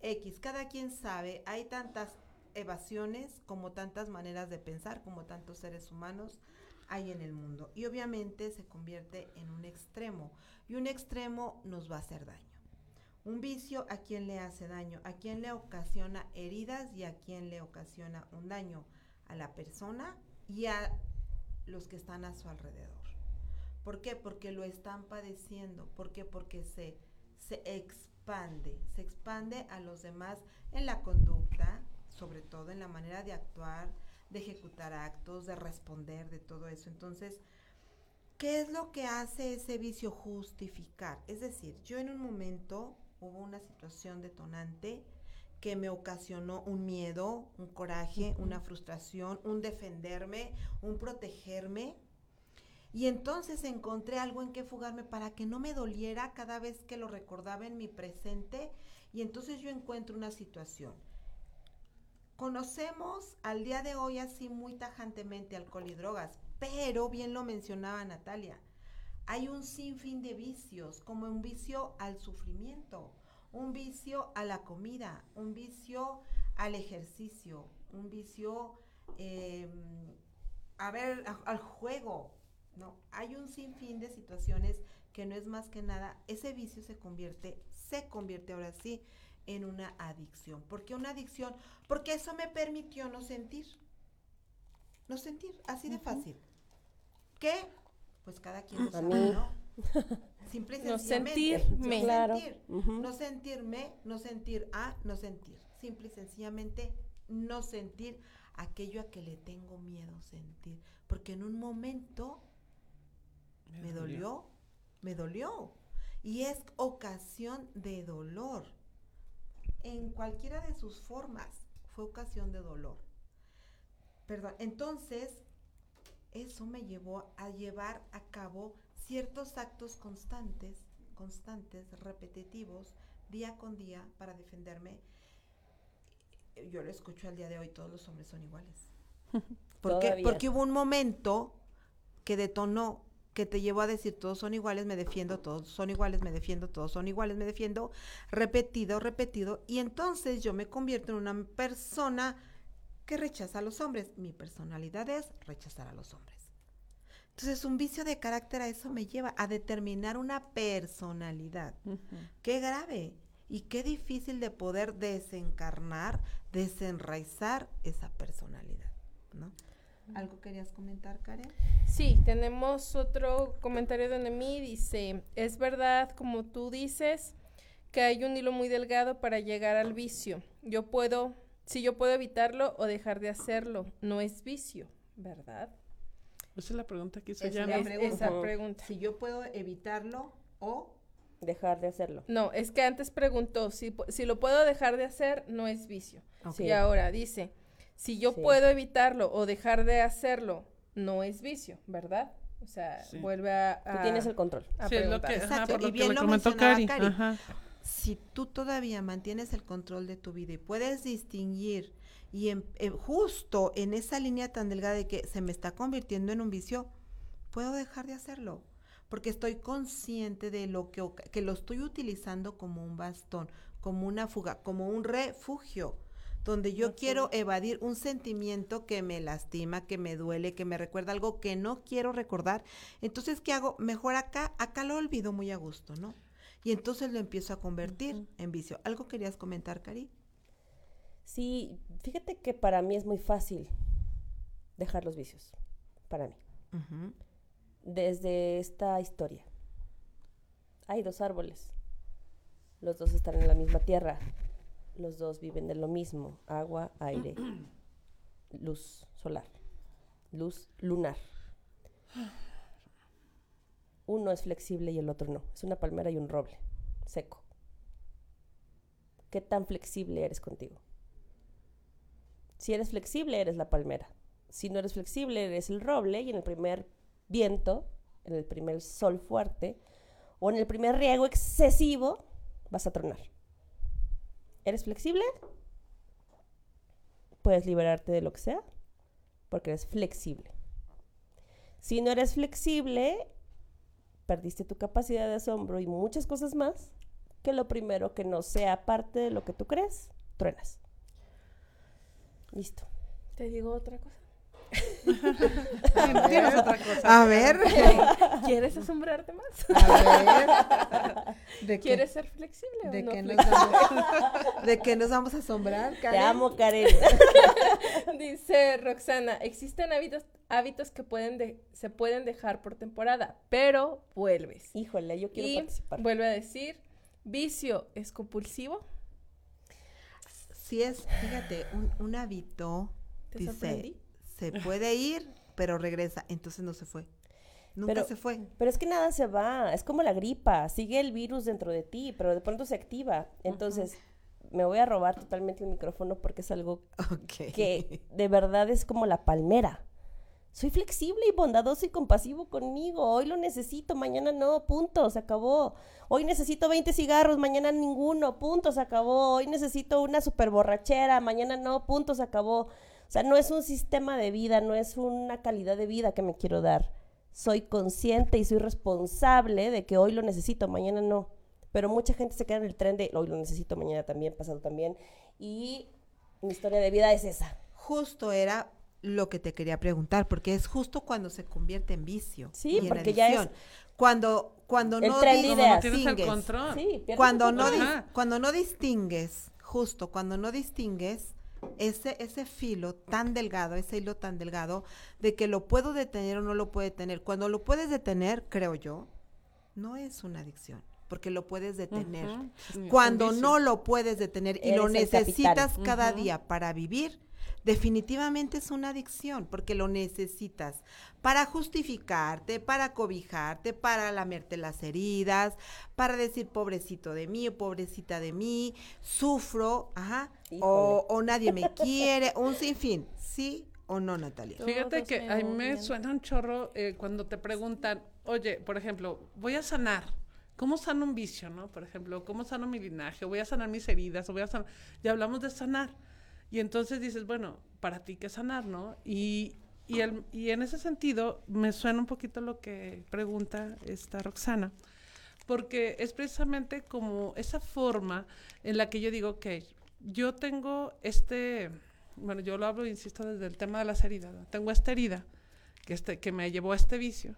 X, cada quien sabe, hay tantas evasiones, como tantas maneras de pensar, como tantos seres humanos hay en el mundo. Y obviamente se convierte en un extremo. Y un extremo nos va a hacer daño. Un vicio a quien le hace daño, a quien le ocasiona heridas y a quien le ocasiona un daño a la persona y a los que están a su alrededor. ¿Por qué? Porque lo están padeciendo. ¿Por qué? Porque se, se expande, se expande a los demás en la conducta, sobre todo en la manera de actuar, de ejecutar actos, de responder, de todo eso. Entonces, ¿qué es lo que hace ese vicio justificar? Es decir, yo en un momento hubo una situación detonante que me ocasionó un miedo, un coraje, una frustración, un defenderme, un protegerme. Y entonces encontré algo en que fugarme para que no me doliera cada vez que lo recordaba en mi presente. Y entonces yo encuentro una situación Conocemos al día de hoy así muy tajantemente alcohol y drogas, pero bien lo mencionaba Natalia, hay un sinfín de vicios, como un vicio al sufrimiento, un vicio a la comida, un vicio al ejercicio, un vicio em, a ver, al juego, ¿no? Hay un sinfín de situaciones que no es más que nada, ese vicio se convierte, se convierte ahora sí en una adicción. ¿Por qué una adicción? Porque eso me permitió no sentir. No sentir, así de fácil. ¿Qué? Pues cada quien lo sabe, ¿no? Simple y no sencillamente. Sentirme. No sentir, no sentirme, no sentir a, no sentir. Simple y sencillamente no sentir aquello a que le tengo miedo sentir. Porque en un momento me dolió, me dolió. Y es ocasión de dolor en cualquiera de sus formas fue ocasión de dolor. Perdón, entonces eso me llevó a llevar a cabo ciertos actos constantes, constantes, repetitivos, día con día para defenderme. Yo lo escucho al día de hoy, todos los hombres son iguales. ¿Por qué? Porque hubo un momento que detonó, que te llevó a decir todos son iguales, me defiendo, todos son iguales, me defiendo, todos son iguales, me defiendo, repetido, repetido, y entonces yo me convierto en una persona que rechaza a los hombres. Mi personalidad es rechazar a los hombres. Entonces, un vicio de carácter a eso me lleva a determinar una personalidad. Qué grave y qué difícil de poder desencarnar, desenraizar esa personalidad, ¿no? ¿Algo querías comentar, Karen? Sí, tenemos otro comentario de Noemí. Dice, es verdad, como tú dices, que hay un hilo muy delgado para llegar al vicio. Yo puedo, si yo puedo evitarlo o dejar de hacerlo, no es vicio, ¿verdad? Esa es la pregunta que hizo es la Es- pregunta. esa pregunta. Si yo puedo evitarlo o... Dejar de hacerlo. No, es que antes preguntó, si, si lo puedo dejar de hacer, no es vicio. Y ahora dice, si yo Sí. puedo evitarlo o dejar de hacerlo, no es vicio, ¿verdad? O sea, Sí. vuelve a... Tú tienes el control. a Sí, es lo que, ajá, Exacto, por lo y bien lo comentó mencionaba Cari. Cari. Ajá. si tú todavía mantienes el control de tu vida y puedes distinguir y en- eh, justo en esa línea tan delgada de que se me está convirtiendo en un vicio, puedo dejar de hacerlo porque estoy consciente de lo que, que lo estoy utilizando como un bastón, como una fuga, como un refugio, donde yo quiero evadir un sentimiento que me lastima, que me duele, que me recuerda algo que no quiero recordar. Entonces, ¿qué hago? Mejor acá, acá lo olvido muy a gusto, ¿no? Y entonces lo empiezo a convertir en vicio. ¿Algo querías comentar, Cari? Sí, fíjate que para mí es muy fácil dejar los vicios. Para mí. Desde esta historia. Hay dos árboles. Los dos están en la misma tierra. Los dos viven de lo mismo. Agua, aire, luz solar. Luz lunar. Uno es flexible y el otro no. Es una palmera y un roble. Seco. ¿Qué tan flexible eres contigo? Si eres flexible, eres la palmera. Si no eres flexible, eres el roble y en el primer viento, en el primer sol fuerte o en el primer riego excesivo, vas a tronar. ¿Eres flexible? Puedes liberarte de lo que sea porque eres flexible. Si no eres flexible, perdiste tu capacidad de asombro y muchas cosas más que lo primero que no sea parte de lo que tú crees, truenas. Listo. ¿Te digo otra cosa? Tienes otra cosa. A ver. ¿Quieres asombrarte más? A ver. ¿De qué, ¿Quieres ser flexible de o no qué nos vamos, ¿De qué nos vamos a asombrar, Te amo, Karen. Dice Roxana, existen hábitos, hábitos que pueden de- se pueden dejar por temporada, pero vuelves. Híjole, yo quiero Y participar. vuelve a decir, vicio es compulsivo. Sí es, fíjate, un, un hábito, ¿Te dice, sorprendí? Se puede ir, pero regresa. Entonces no se fue. Nunca Pero- se fue. Pero es que nada se va, es como la gripa, sigue el virus dentro de ti, pero de pronto se activa. Entonces, me voy a robar totalmente el micrófono porque es algo que de verdad es como la palmera. Soy flexible y bondadoso y compasivo conmigo. Hoy lo necesito, mañana no, punto, se acabó. Hoy necesito 20 cigarros, mañana ninguno, punto, se acabó. Hoy necesito una super borrachera, mañana no, punto, se acabó. O sea, no es un sistema de vida, no es una calidad de vida que me quiero dar. Soy consciente y soy responsable de que hoy lo necesito, mañana no. Pero mucha gente se queda en el tren de hoy lo necesito, mañana también, pasado también. Y mi historia de vida es esa. Justo era lo que te quería preguntar, porque es justo cuando se convierte en vicio. Sí, y en porque ya es- adicción. Cuando, cuando El no no distingues. control. Sí, cuando el no, cuando no distingues, justo cuando no distingues ese, ese filo tan delgado, ese hilo tan delgado, de que lo puedo detener o no lo puedo detener. Cuando lo puedes detener, creo yo, no es una adicción, porque lo puedes detener. Cuando no lo puedes detener y lo necesitas cada día para vivir, definitivamente es una adicción, porque lo necesitas para justificarte, para cobijarte, para lamerte las heridas, para decir pobrecito de mí o pobrecita de mí, sufro, ajá, o, o nadie me quiere, un sinfín, ¿sí o no, Natalia? Fíjate que a mí me suena un chorro eh, cuando te preguntan, oye, por ejemplo, voy a sanar. ¿cómo sano un vicio, no? Por ejemplo, ¿cómo sano mi linaje? ¿Voy a sanar mis heridas? ¿O voy a sanar? Ya hablamos de sanar. Y entonces dices, bueno, para ti, ¿qué sanar, no? Y, y, el, y en ese sentido, me suena un poquito lo que pregunta esta Roxana, porque es precisamente como esa forma en la que yo digo, que yo tengo este, bueno, yo lo hablo, insisto, desde el tema de las heridas, tengo esta herida que, este, que me llevó a este vicio.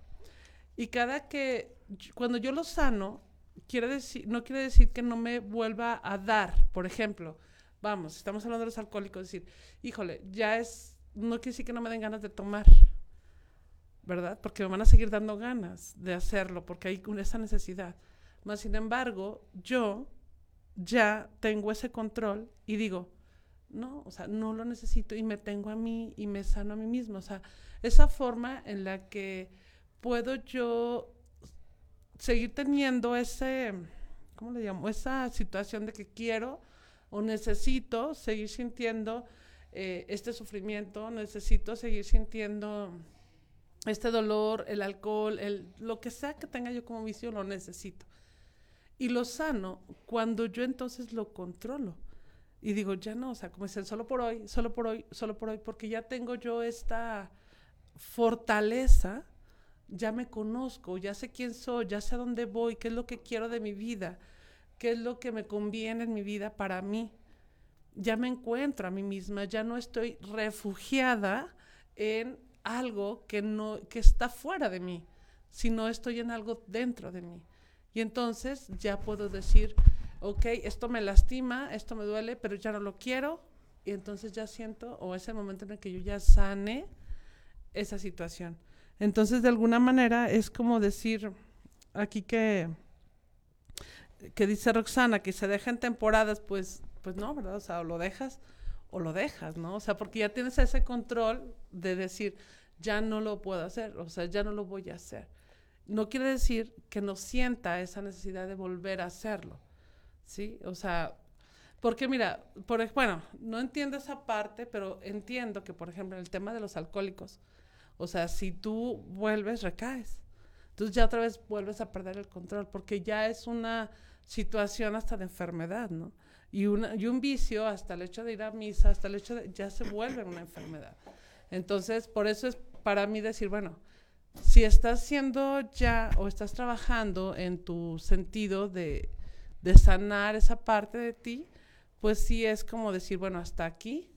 Y cada que, cuando yo lo sano, quiere decir, no quiere decir que no me vuelva a dar, por ejemplo, vamos, estamos hablando de los alcohólicos, decir, híjole, ya es, no quiere decir que no me den ganas de tomar, ¿verdad? Porque me van a seguir dando ganas de hacerlo, porque hay esa necesidad. Más sin embargo, yo ya tengo ese control y digo, no, o sea, no lo necesito y me tengo a mí y me sano a mí mismo. O sea, esa forma en la que puedo yo seguir teniendo ese, ¿cómo le llamo? Esa situación de que quiero o necesito seguir sintiendo eh, este sufrimiento, necesito seguir sintiendo este dolor, el alcohol, el, lo que sea que tenga yo como vicio, lo necesito. Y lo sano cuando yo entonces lo controlo. Y digo, ya no, o sea, como dicen, solo por hoy, solo por hoy, solo por hoy, porque ya tengo yo esta fortaleza, ya me conozco, ya sé quién soy, ya sé a dónde voy, qué es lo que quiero de mi vida, qué es lo que me conviene en mi vida para mí. Ya me encuentro a mí misma, ya no estoy refugiada en algo que no que está fuera de mí, sino estoy en algo dentro de mí. Y entonces ya puedo decir, ok, esto me lastima, esto me duele, pero ya no lo quiero. Y entonces ya siento, o es el momento en el que yo ya sane esa situación. Entonces, de alguna manera, es como decir aquí que, que dice Roxana, que se deja en temporadas, pues, pues no, ¿verdad? O sea, o lo dejas o lo dejas, ¿no? O sea, porque ya tienes ese control de decir, ya no lo puedo hacer, o sea, ya no lo voy a hacer. No quiere decir que no sienta esa necesidad de volver a hacerlo, ¿sí? O sea, porque mira, por, bueno, no entiendo esa parte, pero entiendo que, por ejemplo, en el tema de los alcohólicos, o sea, si tú vuelves, recaes. Entonces ya otra vez vuelves a perder el control, porque ya es una situación hasta de enfermedad, ¿no? Y, una, y un vicio, hasta el hecho de ir a misa, hasta el hecho de, ya se vuelve una enfermedad. Entonces, por eso es para mí decir, bueno, si estás haciendo ya o estás trabajando en tu sentido de, de sanar esa parte de ti, pues sí es como decir, bueno, hasta aquí,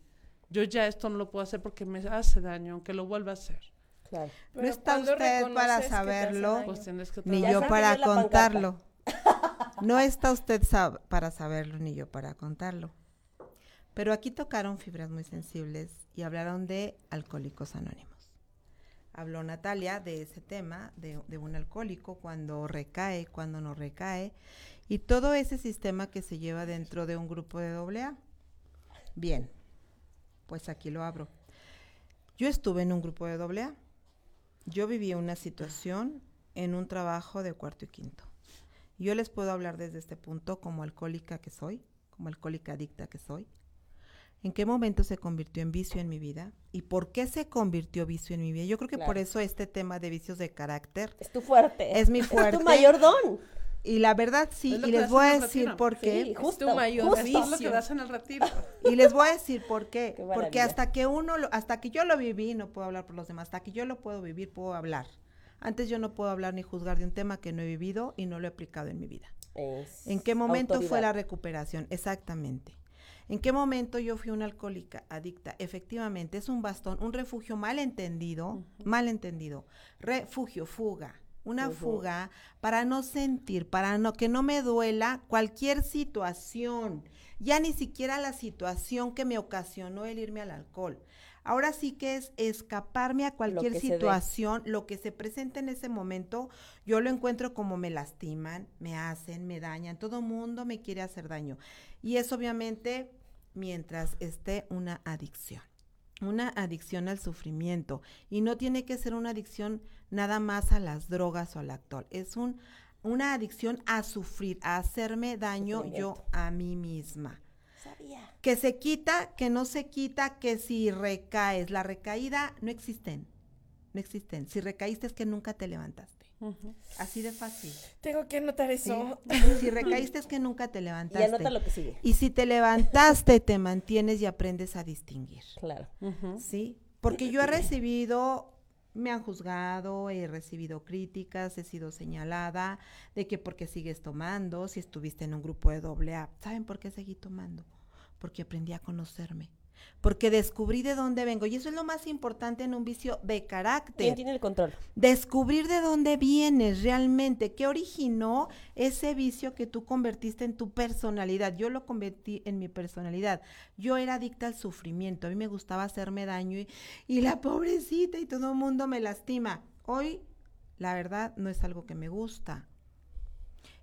yo ya esto no lo puedo hacer porque me hace daño, aunque lo vuelva a hacer. Claro. No Pero está ¿cuándo usted para saberlo? Pues ni yo para contarlo. No está usted sab- para saberlo, ni yo para contarlo. Pero aquí tocaron fibras muy sensibles y hablaron de alcohólicos anónimos. Habló Natalia de ese tema, de, un alcohólico, cuando recae, cuando no recae, y todo ese sistema que se lleva dentro de un grupo de AA. Bien, pues aquí lo abro. Yo estuve en un grupo de AA. Yo viví una situación en un trabajo de cuarto y quinto. Yo les puedo hablar desde este punto como alcohólica que soy, como alcohólica adicta que soy. ¿En qué momento se convirtió en vicio en mi vida? ¿Y por qué se convirtió vicio en mi vida? Yo creo que por eso este tema de vicios de carácter Es tu fuerte. Es mi Es fuerte. tu mayor don. y la verdad sí, Es y les voy a decir por qué. Sí, tu justo. mayor justo. Esto es lo que das en el retiro. Y les voy a decir por qué. Qué Porque hasta que uno, lo- hasta que yo lo viví, no puedo hablar por los demás, hasta que yo lo puedo vivir, puedo hablar. Antes yo no puedo hablar ni juzgar de un tema que no he vivido y no lo he aplicado en mi vida. Es ¿En qué momento fue la recuperación? Exactamente. ¿En qué momento yo fui una alcohólica adicta? Efectivamente, es un bastón, un refugio mal entendido, mal entendido. Refugio, fuga. Una fuga para no sentir, para no que no me duela cualquier situación, ya ni siquiera la situación que me ocasionó el irme al alcohol. Ahora sí que es escaparme a cualquier situación, lo que se presente en ese momento, yo lo encuentro como me lastiman, me hacen, me dañan, todo mundo me quiere hacer daño. Y es obviamente mientras esté una adicción, una adicción al sufrimiento. Y no tiene que ser una adicción nada más a las drogas o al alcohol, es un, una adicción a sufrir, a hacerme daño yo a mí misma. Sabía. Que se quita, que no se quita, que si recaes, la recaída no existen, no existen. Si recaíste es que nunca te Así de fácil. Tengo que anotar ¿sí? eso. Si recaíste es que nunca te Y levantaste. anota lo que sigue. Y si te levantaste, te mantienes y aprendes a distinguir. Claro. ¿Sí? Porque yo he recibido, me han juzgado, he recibido críticas, he sido señalada de que porque sigues tomando, si estuviste en un grupo de doble A. ¿Saben por qué seguí tomando? Porque aprendí a conocerme. Porque descubrí de dónde vengo. Y eso es lo más importante en un vicio de ¿Quién carácter. tiene el control? Descubrir de dónde vienes realmente, qué originó ese vicio que tú convertiste en tu personalidad. Yo lo convertí en mi personalidad. Yo era adicta al sufrimiento, a mí me gustaba hacerme daño y, y la pobrecita y todo el mundo me lastima. Hoy, la verdad, no es algo que me gusta.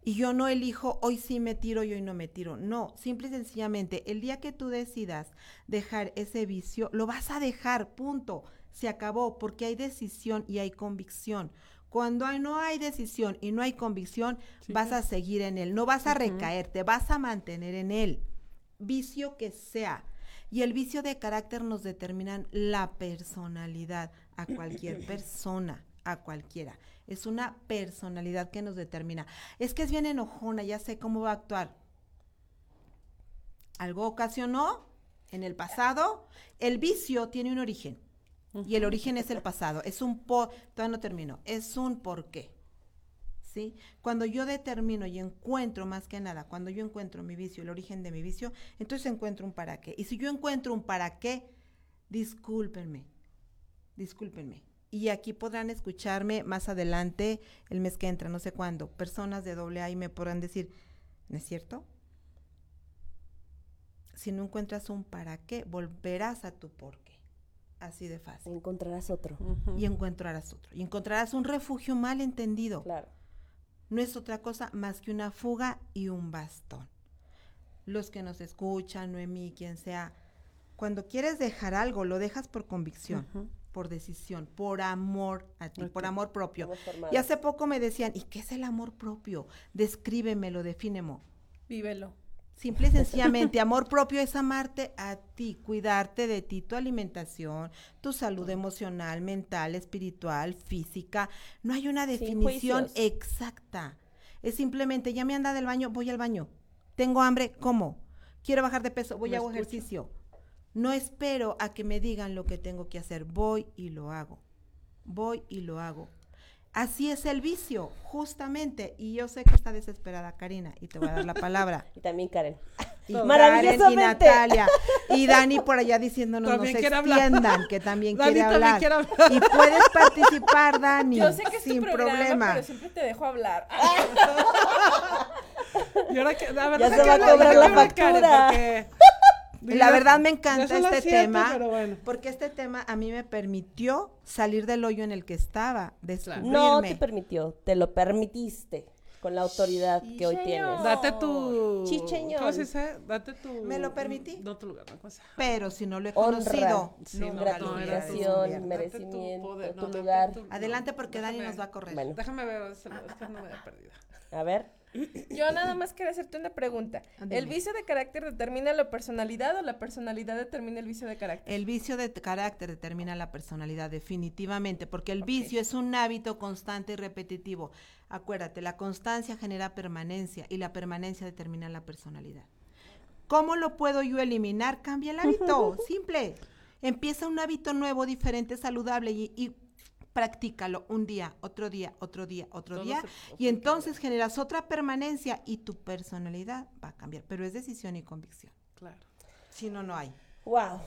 Y yo no elijo hoy sí me tiro y hoy no me tiro. No, simple y sencillamente, el día que tú decidas dejar ese vicio, lo vas a dejar, punto. Se acabó, porque hay decisión y hay convicción. Cuando hay- no hay decisión y no hay convicción, vas a seguir en él, no vas a recaer, te vas a mantener en él. Vicio que sea. Y el vicio de carácter nos determinan la personalidad a cualquier persona, a cualquiera. Es una personalidad que nos determina. Es que es bien enojona, ya sé cómo va a actuar. Algo ocasionó en el pasado. El vicio tiene un origen. Y el origen es el pasado. Es un por, todavía no termino. Es un por qué. ¿Sí? Cuando yo determino y encuentro más que nada, cuando yo encuentro mi vicio, el origen de mi vicio, entonces encuentro un para qué. Y si yo encuentro un para qué, discúlpenme, discúlpenme. Y aquí podrán escucharme más adelante, el mes que entra, no sé cuándo, personas de doble A y me podrán decir, ¿no es cierto? Si no encuentras un para qué, volverás a tu por qué. Así de fácil. Encontrarás otro. Y encontrarás otro. Y encontrarás un refugio mal entendido. Claro. No es otra cosa más que una fuga y un bastón. Los que nos escuchan, Noemí, quien sea, cuando quieres dejar algo, lo dejas por convicción, por decisión, por amor a ti, por amor propio. Y hace poco me decían, ¿y qué es el amor propio? Descríbemelo, defínemo. Vívelo. Simple y sencillamente, amor propio es amarte a ti, cuidarte de ti, tu alimentación, tu salud emocional, mental, espiritual, física. No hay una definición exacta. Es simplemente, ya me anda del baño, voy al baño. Tengo hambre, como. Quiero bajar de peso, voy a hago escucho. ejercicio. No espero a que me digan lo que tengo que hacer, voy y lo hago. Voy y lo hago. Así es el vicio, justamente. Y yo sé que está desesperada Karina y te voy a dar la palabra. Y también Karen. Y Karen y. Natalia. Y Dani por allá diciéndonos no También hablar. extiendan, que también Dani quiere también hablar. quiere hablar. Y puedes participar, Dani, Yo sé que es tu sin programa, problema. pero siempre te dejo hablar. Y ahora que, la verdad Ya es se que va a cobrar la Karen, factura. La verdad me encanta este tema, pero bueno. porque este tema a mí me permitió salir del hoyo en el que estaba, descubrirme. No te permitió, te lo permitiste con la autoridad que hoy tienes. Date tu... Chicheñol. ¿Cómo se dice? Date tu... ¿Me lo permití? No tu lugar, ¿no? ¿Cómo se llama? Pero si no lo he Honra, conocido, Sí, no, lo no, era tu- Gratificación, merecimiento, poder, tu lugar. tu- Adelante porque Dani déjame- nos va a correr. Bueno, Déjame ver, es que no me haya perdido. a ver. Yo nada más quería hacerte una pregunta. Dime. ¿El vicio de carácter determina la personalidad o la personalidad determina el vicio de carácter? El vicio de carácter determina la personalidad definitivamente, porque el vicio es un hábito constante y repetitivo. Acuérdate, la constancia genera permanencia y la permanencia determina la personalidad. ¿Cómo lo puedo yo eliminar? Cambia el hábito, simple. Empieza un hábito nuevo, diferente, saludable y, y practícalo un día, otro día, otro día, otro Todo día. se- Y entonces generas otra permanencia y tu personalidad va a cambiar, pero es decisión y convicción. Claro. Si no, no hay. Wow.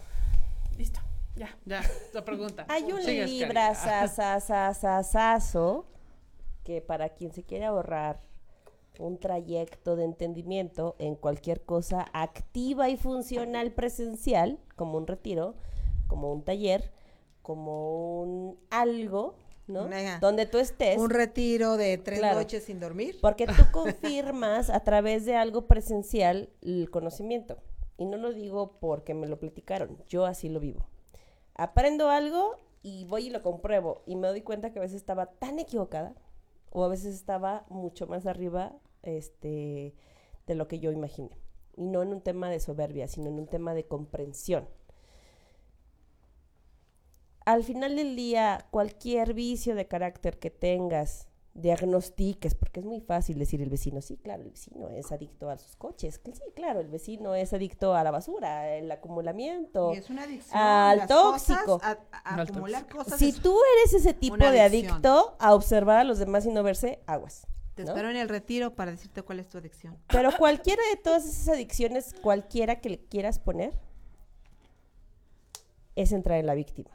Listo, ya. Ya, la pregunta. Hay un libra Karen. sasasasasazo que para quien se quiere ahorrar un trayecto de entendimiento en cualquier cosa activa y funcional presencial, como un retiro, como un taller, como un algo, ¿no? Una- Donde tú estés. Un retiro de tres Claro. noches sin dormir. Porque tú confirmas a través de algo presencial el conocimiento. Y no lo digo porque me lo platicaron, yo así lo vivo. Aprendo algo y voy y lo compruebo y me doy cuenta que a veces estaba tan equivocada o a veces estaba mucho más arriba este, de lo que yo imaginé. Y no en un tema de soberbia, sino en un tema de comprensión. Al final del día, cualquier vicio de carácter que tengas, diagnostiques, porque es muy fácil decir el vecino, sí, claro, el vecino es adicto a sus coches, que sí, claro, el vecino es adicto a la basura, el acumulamiento. Y es una adicción. al tóxico. cosas, a- acumular tóxico. cosas. Si es- tú eres ese tipo de adicción. adicto a observar a los demás y no verse, aguas. Te ¿no? espero en el retiro para decirte cuál es tu adicción. Pero cualquiera de todas esas adicciones, cualquiera que le quieras poner, es entrar en la víctima.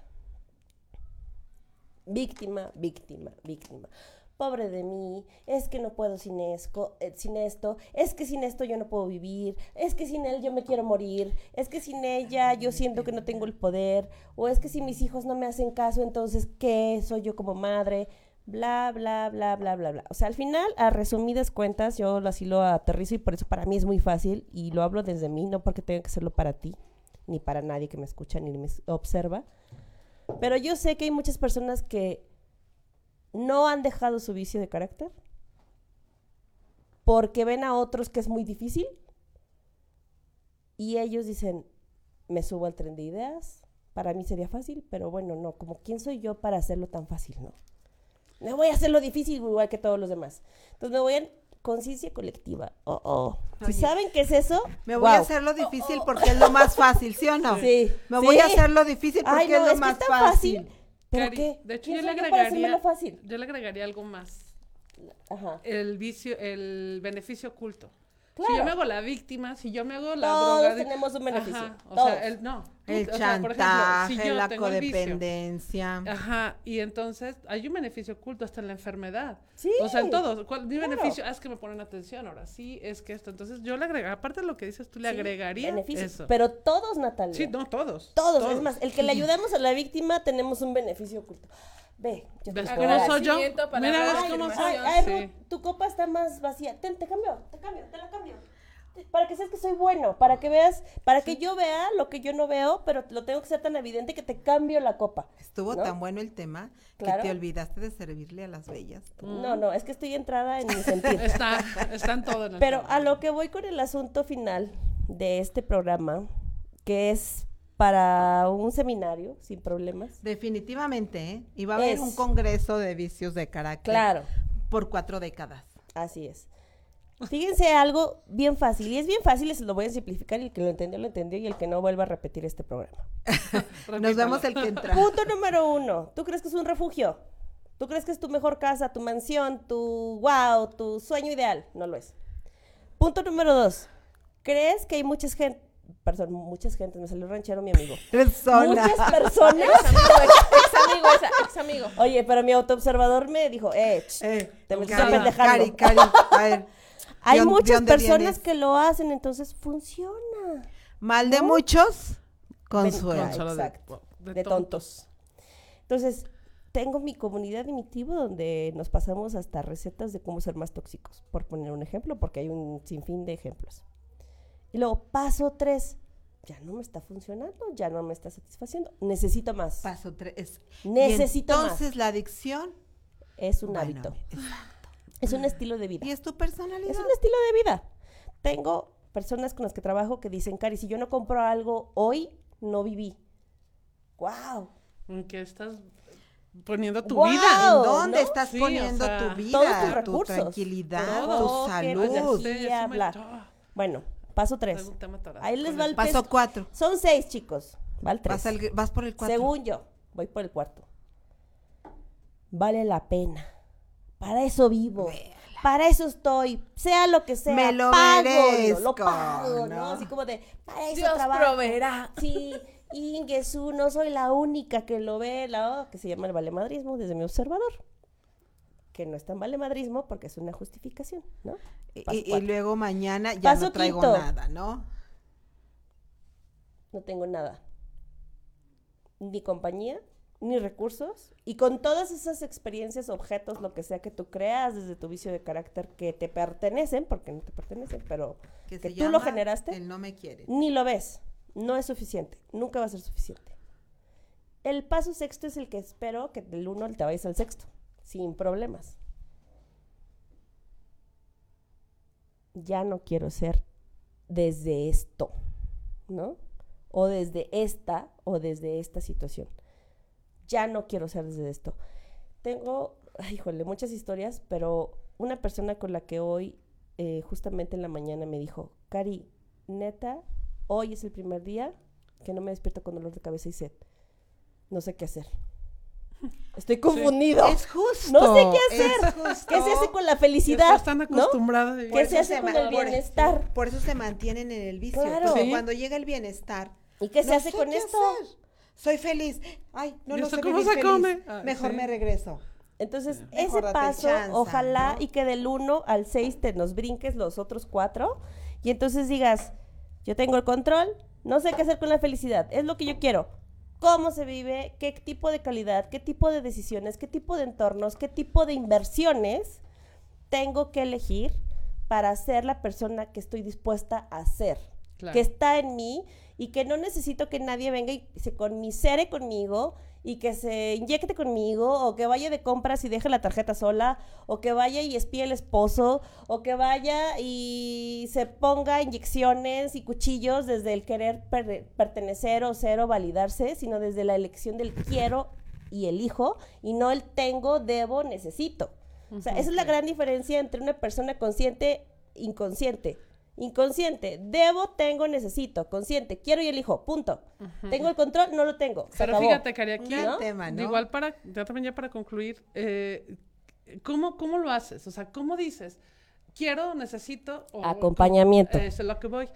Víctima, víctima, víctima. Pobre de mí, es que no puedo sin, esco- eh, sin esto, es que sin esto yo no puedo vivir, es que sin él yo me quiero morir, es que sin ella yo siento que no tengo el poder, o es que si mis hijos no me hacen caso, entonces ¿qué soy yo como madre? Bla, bla, bla, bla, bla, bla. O sea, al final, a resumidas cuentas, yo así lo aterrizo y por eso para mí es muy fácil y lo hablo desde mí, no porque tenga que hacerlo para ti, ni para nadie que me escucha ni me observa. Pero yo sé que hay muchas personas que no han dejado su vicio de carácter porque ven a otros que es muy difícil y ellos dicen, me subo al tren de ideas, para mí sería fácil, pero bueno, no, como quién soy yo para hacerlo tan fácil, ¿no? No voy a hacerlo difícil igual que todos los demás. Entonces me voy en conciencia colectiva. Oh, oh. Si Oye, saben qué es eso, Me voy a guau. hacerlo difícil porque es lo más fácil, ¿sí o no? Sí. Me voy a sí. hacerlo difícil porque Ay, no, es lo es más que es tan fácil. fácil. ¿Pero Cari, qué? De hecho, ¿Quién yo le agregaría, fácil? yo le agregaría algo más. Ajá. El vicio, el beneficio oculto. Si yo me hago la víctima, si yo me hago la Todos droga... tenemos un beneficio, Ajá, o todos. sea, el, no. tú- El o sea, por ejemplo, chantaje, si yo la tengo el vicio, codependencia. Ajá, y entonces hay un beneficio oculto hasta en la enfermedad. Sí. O sea, en todo. ¿Cuál, mi claro. beneficio ah, es que me ponen atención ahora. Sí, es que esto. Entonces yo le agregaría, aparte de lo que dices, tú le Sí, agregaría beneficios. eso. Pero todos, Natalia. sí, no, todos. todos. Es más, el que le ayudamos a la víctima tenemos un beneficio oculto. Ve, yo te ¿Ves puedo cómo soy yo? Mira, palabras ¿ves de cómo soy? Ay, Sí. Ruth, tu copa está más vacía. Ten, te cambio, te cambio, te la cambio. Para que seas que soy bueno, para que veas, para que yo vea lo que yo no veo, pero lo tengo que ser tan evidente que te cambio la copa. Estuvo ¿no? tan bueno el tema Claro. que te olvidaste de servirle a las bellas. No, no, es que estoy entrada en mi sentir. Está, está en todo en el Pero tema. a lo que voy con el asunto final de este programa, que es para un seminario sin problemas. Definitivamente, ¿eh? Y va a haber Es- un congreso de vicios de carácter. Claro, Por cuatro décadas. así es. Fíjense algo bien fácil, y es bien fácil, y se lo voy a simplificar, y el que lo entendió, lo entendió, y el que no vuelva a repetir este programa. Nos vemos el que entra. Punto número uno, ¿tú crees que es un refugio? ¿Tú crees que es tu mejor casa, tu mansión, tu wow, tu sueño ideal? No lo es. Punto número dos, ¿crees que hay muchas gente, perdón, muchas gentes, me salió ranchero mi amigo. Persona. Muchas personas. Ex amigo, ex, ex amigo, esa, ex amigo. Oye, pero mi autoobservador me dijo, eh, ch, Eh, te me estás Cari, apendejando. Cari, Cari, a ver. Hay ¿de dónde- de muchas personas vienes? que lo hacen, entonces funciona. Mal de muchos, consuelo. Consuelo. Exacto. De, tontos. Entonces, tengo mi comunidad de mi tribu donde nos pasamos hasta recetas de cómo ser más tóxicos, por poner un ejemplo, porque hay un sinfín de ejemplos. Y luego, paso tres, ya no me está funcionando, ya no me está satisfaciendo, necesito más. Paso tres. Necesito y más. entonces la adicción. Es un bueno, hábito, exacto. es un estilo de vida. Y es tu personalidad. Es un estilo de vida. Tengo personas con las que trabajo que dicen, Cari, si yo no compro algo hoy, no viví. ¡Wow! ¿En qué estás poniendo tu vida? ¿En dónde ¿no? estás Sí, poniendo o sea, tu vida? todos tus tu recursos. tranquilidad, Todo, tu salud. Sé, Bueno, paso tres. Ahí les va el. Paso cuatro. Son seis, chicos. Va el tres. Vas, al- vas por el cuatro. Según yo, voy por el cuarto. Vale la pena. Para eso vivo. Para eso estoy. Sea lo que sea. Me lo pago, merezco, Lo pago, ¿no? ¿no? Así como de, para eso Dios trabajo. proveerá. Sí, Ingesu, no soy la única que lo ve, la que se llama el valemadrismo desde mi observador. Que no es tan valemadrismo porque es una justificación, ¿no? Y, luego mañana ya Paso no traigo quinto. nada, ¿no? No tengo nada. Ni compañía, ni recursos. Y con todas esas experiencias, objetos, lo que sea que tú creas desde tu vicio de carácter que te pertenecen, porque no te pertenecen, pero que, tú lo generaste, El no me quiere. ni lo ves. No es suficiente. Nunca va a ser suficiente. El paso sexto es el que espero que del uno te vayas al sexto, sin problemas. Ya no quiero ser desde esto, ¿no? O desde esta o desde esta situación. Ya no quiero ser desde esto. Tengo híjole, muchas historias, pero una persona con la que hoy, eh, justamente en la mañana, me dijo, Cari, neta, hoy es el primer día que no me despierto con dolor de cabeza y sed. No sé qué hacer. Estoy confundido. Es justo. No sé qué hacer. es justo. ¿Qué se hace con la felicidad? estás tan ¿no? ¿Qué Por se hace se con el por- bienestar? Por eso se mantienen en el vicio. Claro. Porque Sí. cuando llega el bienestar, ¿Y qué se no hace sé con qué esto? hacer. Soy feliz. Ay, no, ¿Y no sé cómo se feliz. come? Ah, Mejor sí. me regreso. Entonces, Mejor ese paso, chance, ojalá ¿no? y que del 1 al 6 te nos brinques los otros cuatro y entonces digas, yo tengo el control, no sé qué hacer con la felicidad, es lo que yo quiero. ¿Cómo se vive? ¿Qué tipo de calidad? ¿Qué tipo de decisiones? ¿Qué tipo de entornos? ¿Qué tipo de inversiones tengo que elegir para ser la persona que estoy dispuesta a ser? Claro. Que está en mí y que no necesito que nadie venga y se conmisere conmigo y que se inyecte conmigo o que vaya de compras y deje la tarjeta sola o que vaya y espíe al esposo o que vaya y se ponga inyecciones y cuchillos desde el querer per- pertenecer o ser o validarse, sino desde la elección del quiero y elijo y no el tengo, debo, necesito. O sea, esa es la gran diferencia entre una persona consciente inconsciente. Inconsciente, debo, tengo, necesito. Consciente, quiero y elijo. Punto. Tengo el control, no lo tengo. Se Pero acabó. fíjate, Cari, aquí, tema, ¿no? igual para, ya también ya para concluir, eh, ¿cómo, ¿cómo lo haces? O sea, ¿cómo dices? Quiero, necesito... o- Acompañamiento. Eso es lo que voy.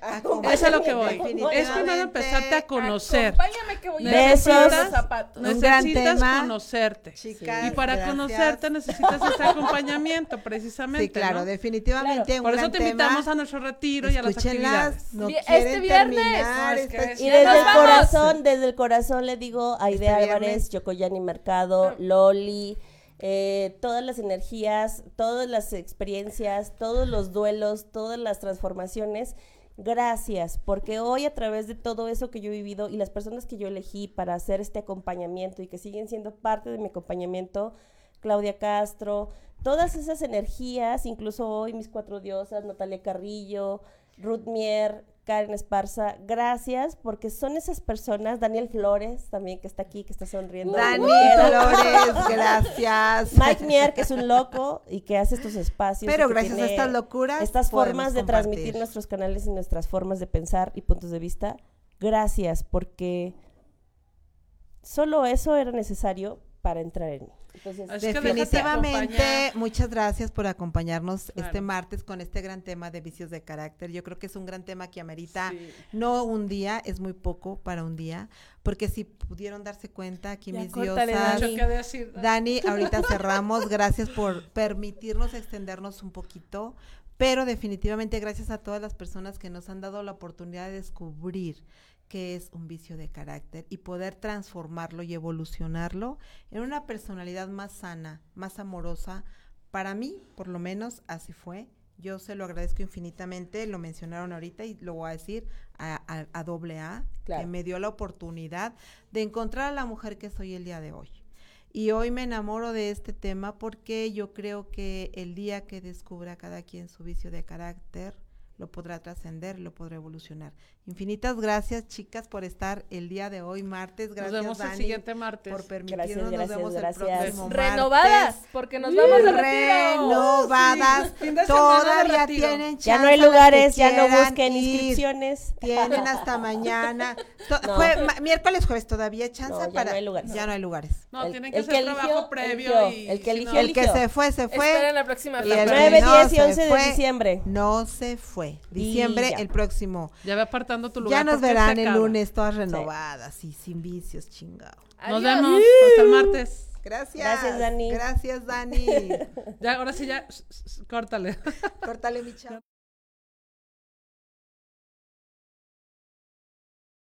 Es lo que voy. Es primero empezarte a conocer. Acompáñame que voy a Besos. necesitar los zapatos. Un gran Necesitas conocerte. Chicas, Y para gracias. conocerte necesitas este acompañamiento, precisamente. Sí, claro, ¿no? definitivamente un Por eso gran te invitamos tema. a nuestro retiro y a las actividades. no este viernes. terminar No, es que esta es- Y desde nos el vamos. corazón, desde el corazón le digo a Idea Este Álvarez. Yocoyani Mercado, Loli, eh, todas las energías, todas las experiencias, todos los duelos, todas las transformaciones. Gracias, porque hoy a través de todo eso que yo he vivido y las personas que yo elegí para hacer este acompañamiento y que siguen siendo parte de mi acompañamiento, Claudia Castro, todas esas energías, incluso hoy mis cuatro diosas, Natalia Carrillo, Ruth Mier, Karen Esparza, gracias, porque son esas personas, Daniel Flores también que está aquí, que está sonriendo. Dani como quiera. Flores, gracias. Mike Mier, que es un loco y que hace estos espacios. Pero gracias a estas locuras Estas formas de compartir. transmitir nuestros canales y nuestras formas de pensar y puntos de vista. Gracias, porque solo eso era necesario para entrar en mí. Entonces, que Definitivamente, muchas gracias por acompañarnos Claro. este martes con este gran tema de vicios de carácter. Yo creo que es un gran tema que amerita Sí. no un día, es muy poco para un día, porque si pudieron darse cuenta aquí Ya mis córtale, diosas. Dani, ahorita cerramos. Gracias por permitirnos extendernos un poquito. Pero definitivamente gracias a todas las personas que nos han dado la oportunidad de descubrir qué es un vicio de carácter y poder transformarlo y evolucionarlo en una personalidad más sana, más amorosa. Para mí, por lo menos, así fue. Yo se lo agradezco infinitamente, lo mencionaron ahorita y lo voy a decir a, a- a doble A, Claro. que me dio la oportunidad de encontrar a la mujer que soy el día de hoy. Y hoy me enamoro de este tema porque yo creo que el día que descubra cada quien su vicio de carácter, lo podrá trascender, lo podrá evolucionar. Infinitas gracias, chicas, por estar el día de hoy, martes. Gracias, Nos vemos el Dani, siguiente martes. por permitirnos. Gracias, nos gracias, vemos gracias. el próximo Renovadas, martes. porque nos vamos de retiro. Renovadas. Sí, Todavía tienen ya no chance hay lugares, ya no busquen ir. inscripciones. Tienen hasta mañana. To- No. jue- ma- miércoles, jueves, todavía hay chance No, ya para. no hay lugares. Ya no hay lugares. No, El- tienen que el hacer que trabajo eligió, previo eligió. y El que eligió, El que se fue, se fue. Esperen la próxima Y el fecha. que 9, no 10 y se 11 de fue, diciembre. No se fue. Diciembre, el próximo. Ya ve apartando tu lugar. Ya nos verán el lunes todas renovadas y sin vicios, chingado. Nos vemos. Hasta el martes. Gracias. Gracias, Dani. Gracias, Dani. Ya, ahora sí, ya. Córtale. Córtale, mi chavo.